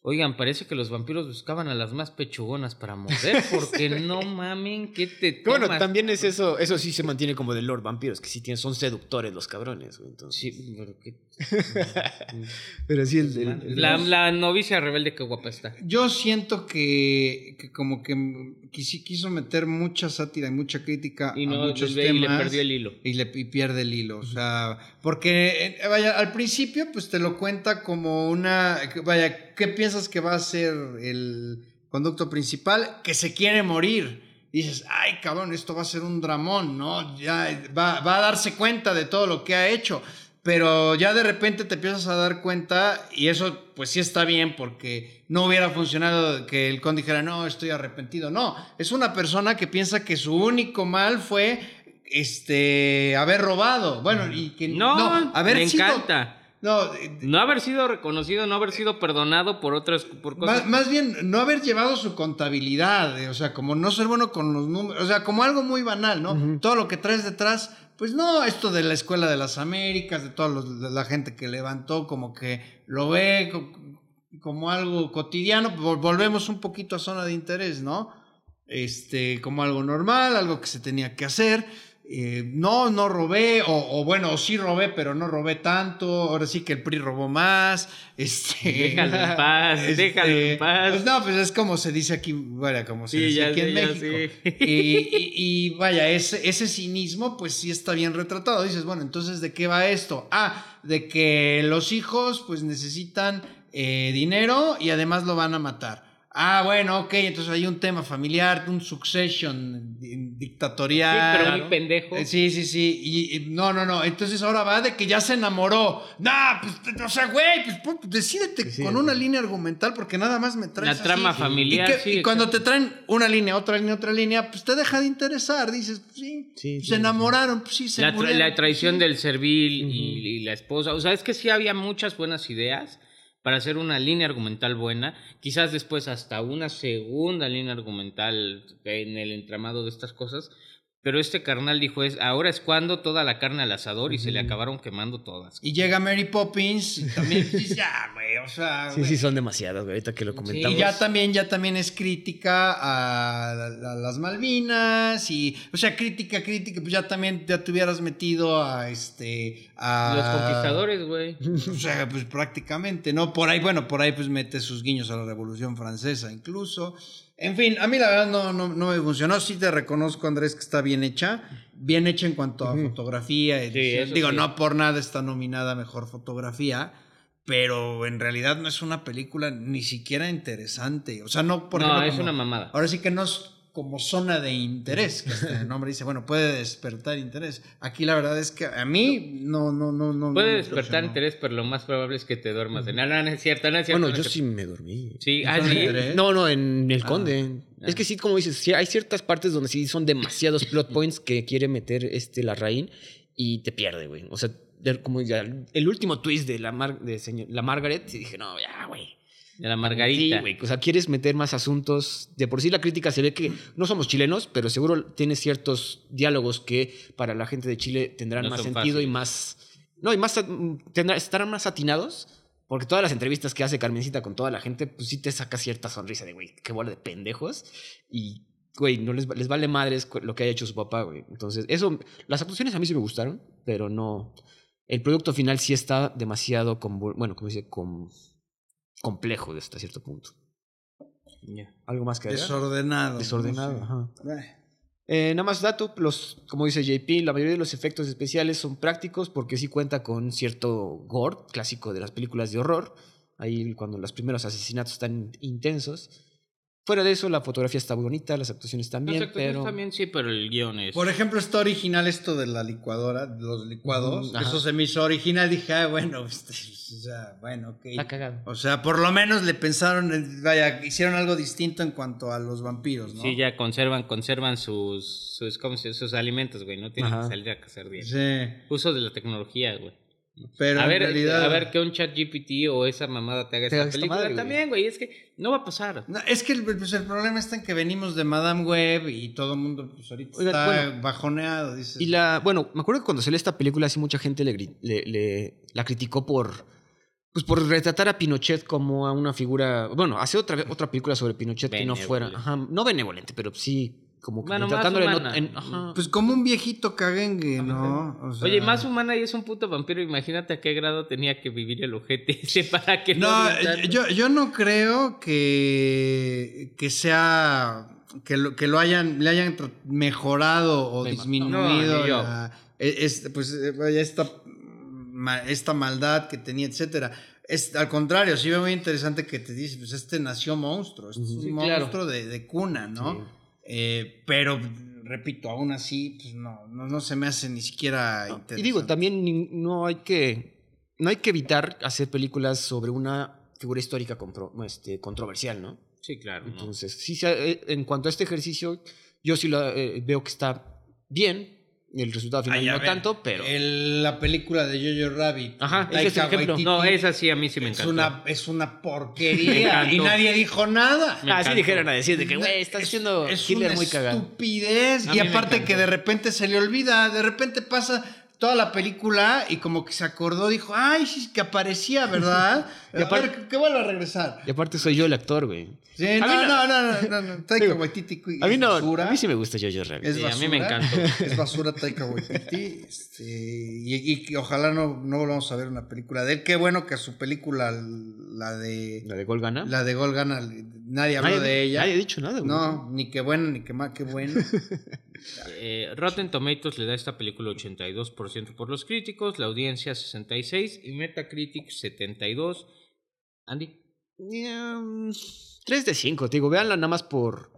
oigan, parece que los vampiros buscaban a las más pechugonas para morder, [laughs] porque no mamen, ¿qué te Que bueno, tomas? también es eso, eso sí se mantiene como del Lord Vampiros, que sí tienen, son seductores los cabrones, güey, entonces. Sí, pero qué- [laughs] Pero sí, el, el- el- La, la novicia rebelde, qué guapa está. Yo siento que, que como que quiso meter mucha sátira y mucha crítica Y, a no, muchos y temas. le perdió el hilo. y le y pierde el hilo, o sea, porque eh, vaya, al principio pues te lo cuenta como una, vaya, ¿qué piensas que va a ser el conducto principal? Que se quiere morir. Dices, ay cabrón, esto va a ser un dramón, ¿no? Ya va, va a darse cuenta de todo lo que ha hecho. Pero ya de repente te empiezas a dar cuenta, y eso pues sí está bien, porque no hubiera funcionado que el con dijera, no, estoy arrepentido. No, es una persona que piensa que su único mal fue este haber robado. Bueno, y que No, haber me sido- encanta. No, eh, No haber sido reconocido, no haber sido perdonado por otras por cosas. más, más bien no haber llevado su contabilidad, eh, o sea, como no ser bueno con los números, o sea, como algo muy banal, ¿no? Todo lo que traes detrás, pues no, esto de la Escuela de las Américas, de toda la gente que levantó, como que lo ve co- como algo cotidiano, vol- volvemos un poquito a zona de interés, ¿no? Este, como algo normal, algo que se tenía que hacer. Eh, no, no robé, o, o bueno, o sí robé, pero no robé tanto. Ahora sí que el PRI robó más. [laughs] Este, Déjalo en paz, este, déjalo en paz. pues no, pues es como se dice aquí, vaya, como se Sí, dice aquí sé, en México. Y, y- [laughs] y vaya, ese, ese cinismo, pues sí está bien retratado. Dices, bueno, entonces, ¿de qué va esto? Ah, de que los hijos, pues necesitan eh, dinero y además lo van a matar. Ah, bueno, ok, entonces hay un tema familiar, un succession dictatorial. Sí, pero muy pendejo. Eh, Sí, sí, sí. Y, y- no, no, no. Entonces ahora va de que ya se enamoró. Nah, pues, o sea, güey, pues, pues, decídete Sí, sí, con sí. una línea argumental porque nada más me traes. La trama así. familiar, Y, que- sí, y cuando te traen una línea, otra línea, otra línea, pues te deja de interesar. Dices, pues, sí, Sí, se sí, enamoraron, pues sí, se La, tra- murieron, la traición pues, sí. del servil y, y la esposa. O sea, es que sí había muchas buenas ideas para hacer una línea argumental buena. Quizás después hasta una segunda línea argumental en el entramado de estas cosas. Pero este carnal dijo, es, ahora es cuando toda la carne al asador y se le acabaron quemando todas. Y llega Mary Poppins y [laughs] también dices, ya, güey, o sea. Sí, sí, son demasiadas, güey. Ahorita que lo comentamos. Y ya también, ya también es crítica a las Malvinas y, o sea, crítica, crítica, pues ya también ya te hubieras metido a este, a... Los conquistadores, güey. [laughs] O sea, pues prácticamente, ¿no? Por ahí, bueno, por ahí pues mete sus guiños a la Revolución Francesa incluso. En fin, a mí la verdad no, no, no me funcionó. Sí te reconozco, Andrés, que está bien hecha. Bien hecha en cuanto a fotografía. eso Digo, sí. no por nada está nominada Mejor Fotografía. Pero en realidad no es una película ni siquiera interesante. O sea, no por no, ejemplo, es como- una mamada. Ahora sí que no es como zona de interés, que hasta [laughs] el nombre dice, bueno, puede despertar interés. Aquí la verdad es que a mí no, no, no, no. Puede no despertar funcionó. interés, pero lo más probable es que te duermas. No, no, no es cierto, no es cierto. Bueno, no yo es sí me dormí. Sí, ah, de sí. No, no, en El Ah. Conde. Es que sí, como dices, sí, hay ciertas partes donde sí son demasiados plot [laughs] points que quiere meter este Larraín y te pierde, güey. O sea, de- como ya el último twist de la, Mar- de señor- la Margaret, y dije, no, ya, güey. De la Sí, Margarita. güey. O sea, quieres meter más asuntos. De por sí la crítica se ve que no somos chilenos, pero seguro tiene ciertos diálogos que para la gente de Chile tendrán No más sentido y más. No, y más mm, tendrá- estarán más atinados. Porque todas las entrevistas que hace Carmencita con toda la gente, pues sí te saca cierta sonrisa de, güey, qué bola de pendejos. Y, güey, no les, les vale madres lo que haya hecho su papá, güey. Entonces, eso, las actuaciones a mí sí me gustaron, pero no. El producto final sí está demasiado, convol- bueno, como dice, com- complejo hasta cierto punto. ¿Algo más que agregar? Desordenado. Desordenado, no sé. ajá. Eh. Eh, nada más dato, los, como dice JP, la mayoría de los efectos especiales son prácticos porque sí cuenta con cierto gore clásico de las películas de horror. Ahí cuando los primeros asesinatos están intensos. Fuera de eso, la fotografía está muy bonita, las actuaciones también, Las actuaciones pero... también sí, pero el guion es. Por ejemplo, está original esto de la licuadora, de los licuados. Eso se me hizo original. Dije, ah, bueno, [laughs] este, o sea, bueno, ok. Está cagado. O sea, por lo menos le pensaron, en- vaya, hicieron algo distinto en cuanto a los vampiros, ¿no? Sí, ya conservan, conservan sus, sus, ¿cómo se- sus alimentos, güey. No tienen Ajá. que salir a cazar bien. Sí, Uso de la tecnología, güey. Pero a ver, realidad... a ver que un chat GPT o esa mamada te haga Te esta película madre, también, güey. Es que no va a pasar. No, es que el, pues, el problema está en que venimos de Madame Web y todo el mundo pues ahorita está bueno. bajoneado, dices. Y la, bueno, me acuerdo que cuando salió esta película, así mucha gente le, le- le- la criticó por, pues por retratar a Pinochet como a una figura, bueno, hace otra, otra película sobre Pinochet que no fuera, ajá, no benevolente, pero sí como que Bueno, más retratándolo en. Pues como un viejito cagengue, ¿no? O sea- Oye, más humana y es un puto vampiro. Imagínate a qué grado tenía que vivir el ojete [laughs] ese para que No, viera tanto. yo, yo no creo que, que sea que lo, que lo hayan le hayan mejorado o Me- disminuido no, la- e- es- pues eh, esta esta maldad que tenía, etcétera. Es, al contrario, sí veo muy interesante que te dice, pues este nació monstruo, este es un claro. monstruo de, de cuna, ¿no? Sí. Eh, pero, repito, aún así, pues no, no, no se me hace ni siquiera Y interesante. digo, también ni- no hay que, no hay que evitar hacer películas sobre una figura histórica compro- este, controversial, ¿no? Sí, claro. ¿no? Entonces, sí, se- eh, en cuanto a este ejercicio, yo sí lo, eh, veo que está bien. El resultado final Ay, a no ver, tanto, pero. el- la película de Jojo Rabbit. Ajá, ese es el ejemplo. Waititi, No, esa sí a mí sí me es encantó. una, es una porquería. y nadie dijo nada. Me ah, dijeron a decir de que, güey, estás Es- haciendo es Hitler una muy cagado. estupidez. A Y aparte que de repente se le olvida, de repente pasa toda la película y como que se acordó, dijo, ay, sí, que aparecía, ¿verdad? [laughs] Y a aparte- ver, que vuelva a regresar. Y aparte soy yo el actor, güey. Sí, A no, mí no, no, no, no, no, Taika Waititi A mí no, basura. a mí sí me gusta Jojo Rabbit. Es Sí, a mí me encantó. Es basura Taika Waititi. [laughs] este, y, y que ojalá no, no volvamos a ver una película de él. Qué bueno que su película, la de La de Gol gana. la de Gol Gana, nadie habló Nadie- de ella. Nadie ha dicho nada, güey. No, ni qué bueno, ni qué mal, qué bueno. Eh, Rotten Tomatoes le da a esta película 82% por los críticos, la audiencia 66% y Metacritic 72%. Andy. 3 de 5, te digo, véanla nada más por,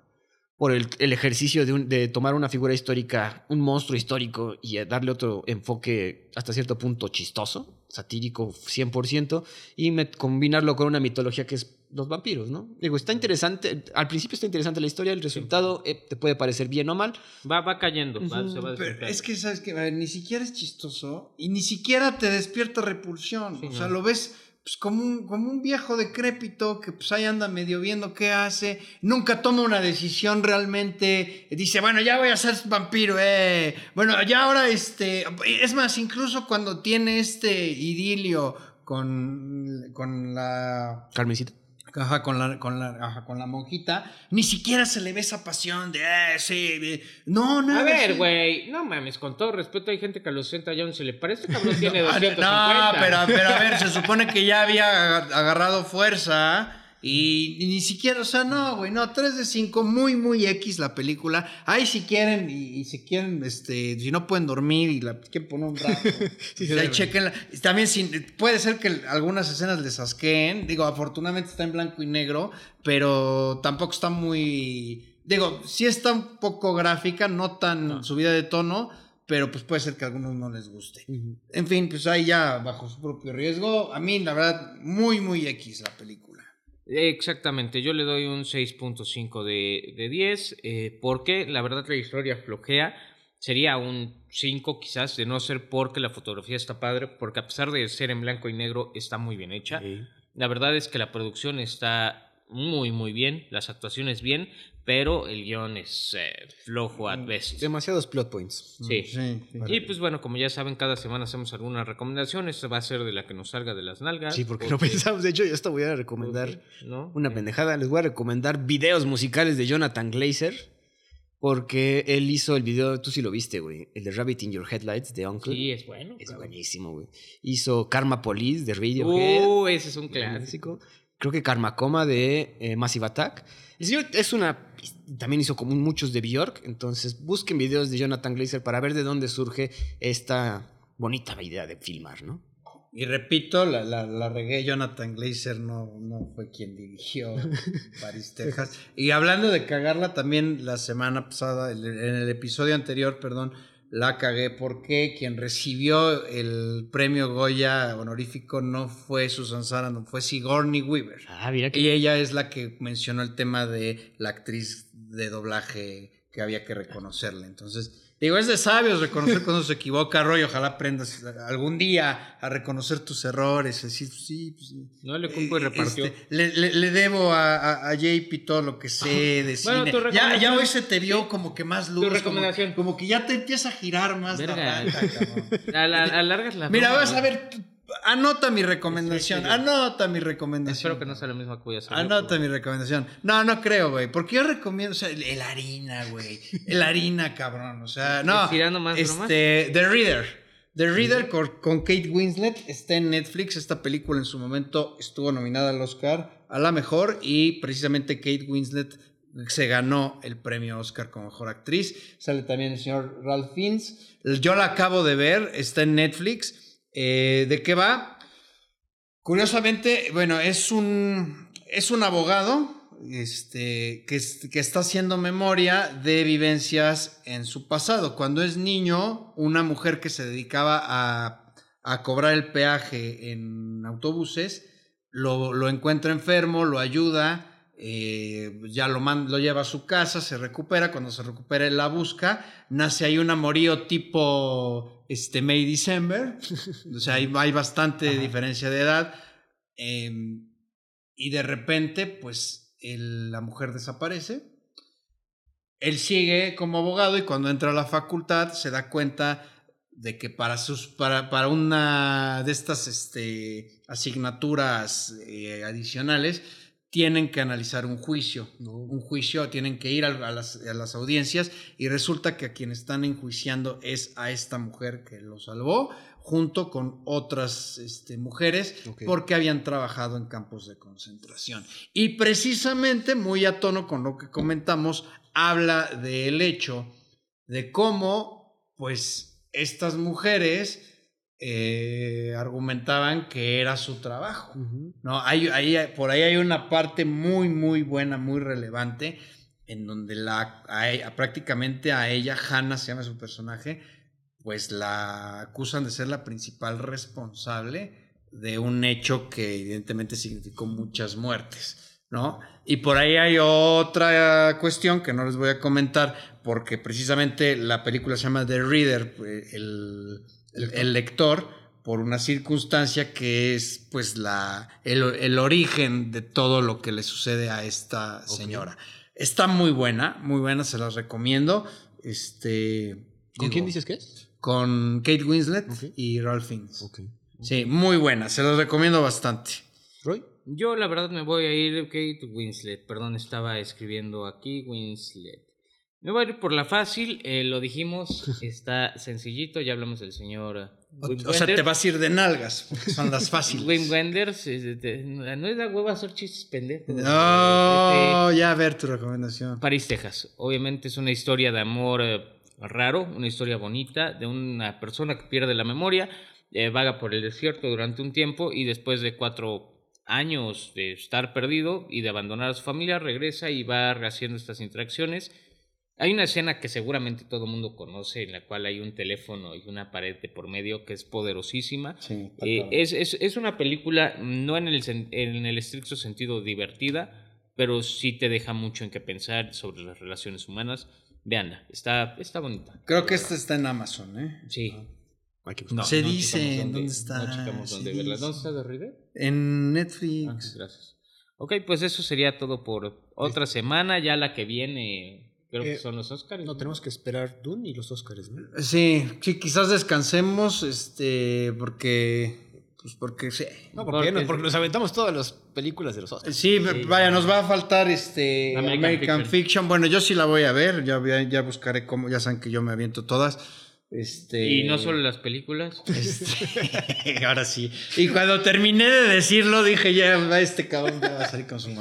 por el, el ejercicio de, un- de tomar una figura histórica, un monstruo histórico y darle otro enfoque hasta cierto punto chistoso, satírico 100%, y combinarlo con una mitología que es los vampiros, ¿no? Digo, está interesante, al principio está interesante la historia, el resultado eh, te puede parecer bien o mal. Va, va cayendo, va- se va Pero es que, ¿sabes que Ni siquiera es chistoso y ni siquiera te despierta repulsión. Sí, o sea, no. lo ves pues, como, un, como un viejo decrépito que pues ahí anda medio viendo qué hace. Nunca toma una decisión realmente. Dice, bueno, ya voy a ser vampiro, eh. Bueno, ya ahora este... Es más, incluso cuando tiene este idilio con, con la... Carmencita. Ajá, con la, con la, ajá, con la monjita, ni siquiera se le ve esa pasión de, eh, sí, de- no, no. A ver, güey, no mames, con todo respeto, hay gente que a los 60 ya no se le parece, cabrón [laughs] tiene Ah, 250. No, pero, pero a ver, se supone que ya había aga- agarrado fuerza y, y ni siquiera, o sea, no, güey, no, 3 de 5, muy, muy X la película. Ahí si quieren y, y si quieren, este, si no pueden dormir y la quieren poner un rato, [laughs] pues ahí duermen. chequenla. También puede ser que algunas escenas les asqueen, digo, afortunadamente está en blanco y negro, pero tampoco está muy... Digo, sí está un poco gráfica, no tan subida de tono, pero pues puede ser que a algunos no les guste. En fin, pues ahí ya bajo su propio riesgo. A mí, la verdad, muy, muy X la película. Exactamente, yo le doy un 6.5 de, de 10, eh, porque la verdad la historia flojea, sería un 5 quizás, de no ser porque la fotografía está padre, porque a pesar de ser en blanco y negro está muy bien hecha. Sí. La verdad es que la producción está muy muy bien, las actuaciones bien, pero el guion es eh, flojo at best. Demasiados plot points. Sí. sí. Y pues bueno, como ya saben, cada semana hacemos alguna recomendación. Esta va a ser de la que nos salga de las nalgas. Sí, porque no pensamos. De hecho, yo hasta voy a recomendar ¿no? una pendejada. Les voy a recomendar videos musicales de Jonathan Glazer. Porque él hizo el video, tú sí lo viste, güey. El de Rabbit in Your Headlights de Uncle. Sí, es bueno. es cabrón. buenísimo, güey. Hizo Karma Police de Radiohead. Uh, ese es un clásico. clásico. Creo que Karma Coma de eh, Massive Attack. El señor es una. También hizo como muchos de Bjork. Entonces busquen videos de Jonathan Glazer para ver de dónde surge esta bonita idea de filmar, ¿no? Y repito, la, la, la regué. Jonathan Glazer no, no fue quien dirigió [laughs] Paris, Texas. Y hablando de cagarla, también la semana pasada, en el episodio anterior, perdón, la cagué porque quien recibió el premio Goya honorífico no fue Susan Sarandon, fue Sigourney Weaver. Ah, mira que. Y ella es la que mencionó el tema de la actriz de doblaje que había que reconocerle. Entonces, digo, es de sabios reconocer cuando se equivoca, Roy. Ojalá aprendas algún día a reconocer tus errores. Decir, sí, pues. No le cupo y Eh, repartió. este, le, le- le debo a, a- a JP todo lo que sé de Bueno, cine. tu Ya, ya hoy se te vio como que más luz. como- recomendación. Como, que ya te empieza a girar más la banda, cabrón. [laughs] Alargas la Mira, vas a ver. Anota mi recomendación. Sí, sí, sí. Anota mi recomendación. Espero que no sea la misma que voy a hacer. Anota mi recomendación. No, no creo, güey. Porque yo recomiendo, o sea, el, el harina, güey. El harina, cabrón. O sea, [laughs] no. tirando más bromas? este, The Reader. The Reader con, con Kate Winslet está en Netflix. Esta película en su momento estuvo nominada al Oscar a la mejor y precisamente Kate Winslet se ganó el premio Oscar como mejor actriz. Sale también el señor Ralph Fiennes. Yo la acabo de ver, está en Netflix. Eh, ¿De qué va? Curiosamente, bueno, es un, es un abogado este, que, que está haciendo memoria de vivencias en su pasado. Cuando es niño, una mujer que se dedicaba a, a cobrar el peaje en autobuses, lo, lo encuentra enfermo, lo ayuda, eh, ya lo, man- lo lleva a su casa, se recupera, cuando se recupera la busca, nace ahí un amorío tipo este, May December, o sea, hay, hay bastante diferencia de edad, eh, y de repente, pues, el- la mujer desaparece, él sigue como abogado y cuando entra a la facultad se da cuenta de que para sus para, para una de estas este, asignaturas eh, adicionales tienen que analizar un juicio, un juicio, tienen que ir a, a las, a las audiencias y resulta que a quien están enjuiciando es a esta mujer que lo salvó junto con otras este, mujeres porque habían trabajado en campos de concentración. Y precisamente, muy a tono con lo que comentamos, habla del hecho de cómo, pues, estas mujeres eh, argumentaban que era su trabajo. ¿no? Hay, hay- por ahí hay una parte muy, muy buena, muy relevante, en donde la, a e- a- prácticamente a ella, Hannah se llama su personaje, pues la acusan de ser la principal responsable de un hecho que evidentemente significó muchas muertes, ¿no? Y por ahí hay otra cuestión que no les voy a comentar, porque precisamente la película se llama The Reader, pues, el, el- el lector, por una circunstancia que es pues la, el, el origen de todo lo que le sucede a esta señora. Está muy buena, muy buena, se las recomiendo. Este, ¿Con digo, quién dices que es? Con Kate Winslet y Ralph Fiennes. Ok. Sí, muy buena, se los recomiendo bastante. Roy. Yo la verdad me voy a ir Kate Winslet, perdón, estaba escribiendo aquí Winslet. Me voy a ir por la fácil, eh, lo dijimos, [laughs] está sencillito, ya hablamos del señor eh, O, Wim o sea, te vas a ir de nalgas, porque son las fáciles. Wim Wenders, eh, no es da hueva hacer chistes pendejos. Este, No, ya a ver tu recomendación. París, Texas. Obviamente es una historia de amor eh, raro, una historia bonita de una persona que pierde la memoria, eh, vaga por el desierto durante un tiempo y después de cuatro años de estar perdido y de abandonar a su familia, regresa y va rehaciendo estas interacciones. Hay una escena que seguramente todo el mundo conoce en la cual hay un teléfono y una pared de por medio que es poderosísima. Sí, Eh, es, es- es una película no en el, en el estricto sentido divertida, pero sí te deja mucho en qué pensar sobre las relaciones humanas. Veanla, está, está bonita. Creo que esta está en Amazon, ¿eh? Sí. Hay que buscar. No, Se no dice, checamos ¿en dónde está? No checamos dónde verla. ¿Dónde está de River? En Netflix. Ah, gracias. Ok, pues eso sería todo por otra semana. Ya la que viene, creo que Eh, son los Oscars. No, tenemos que esperar Dune y los Oscars, ¿no? Sí, sí, quizás descansemos, este, porque, pues porque sí. No, Porque- porque, no, porque nos aventamos todas las películas de los Oscars. Sí, vaya, nos va a faltar este American American, Fiction. Fiction. Bueno, yo sí la voy a ver, ya, ya buscaré cómo, ya saben que yo me aviento todas. Este, Y no solo las películas. este, [laughs] ahora sí. Y cuando terminé de decirlo, dije, ya va este cabrón ya va a salir con su.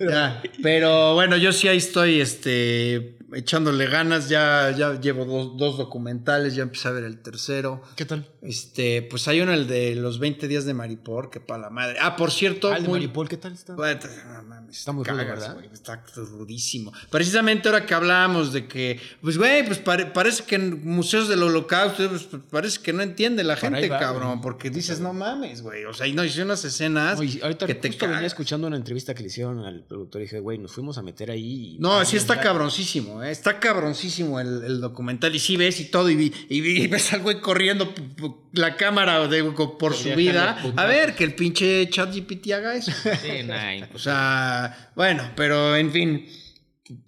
Ya, Pero bueno, yo sí ahí estoy este, echándole ganas. Ya, ya llevo dos, dos documentales, ya empecé a ver el tercero. ¿Qué tal? Este, pues hay uno, el de los 20 días de Maripor, que para la madre. Ah, por cierto, Ah, el de muy- Maripol, ¿qué tal está? bueno, no mames, Está muy te rudo, cagas, ¿verdad? güey, Está rudísimo. Precisamente ahora que hablábamos de que, pues, güey, pues pare- parece que en museos del holocausto, pues, parece que no entiende la Para gente, va, cabrón, porque dices, no mames, güey. O sea, y no hice unas escenas Oye, ahorita que te justo venía cagas. escuchando una entrevista que le hicieron al productor y dije, güey, nos fuimos a meter ahí. y- No, sí está Ah, cabroncísimo, ¿eh? está cabroncísimo el, el documental. Y sí ves y todo, y, ves al güey corriendo la cámara de- por su vida. A ver, que el pinche chat GPT haga eso. Sí, nah, [laughs] O sea, bueno, pero en fin,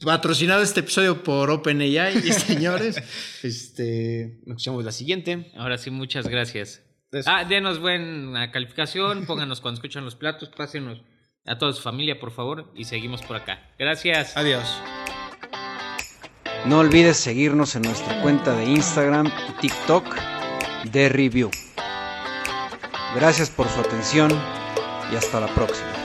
patrocinado este episodio por OpenAI, [laughs] señores. este. Nos escuchamos la siguiente. Ahora sí, muchas gracias. Eso. Ah, denos buena calificación, pónganos cuando escuchan los platos, pásenos a toda su familia, por favor, y seguimos por acá. Gracias. Adiós. No olvides seguirnos en nuestra cuenta de Instagram y TikTok de Review. Gracias por su atención y hasta la próxima.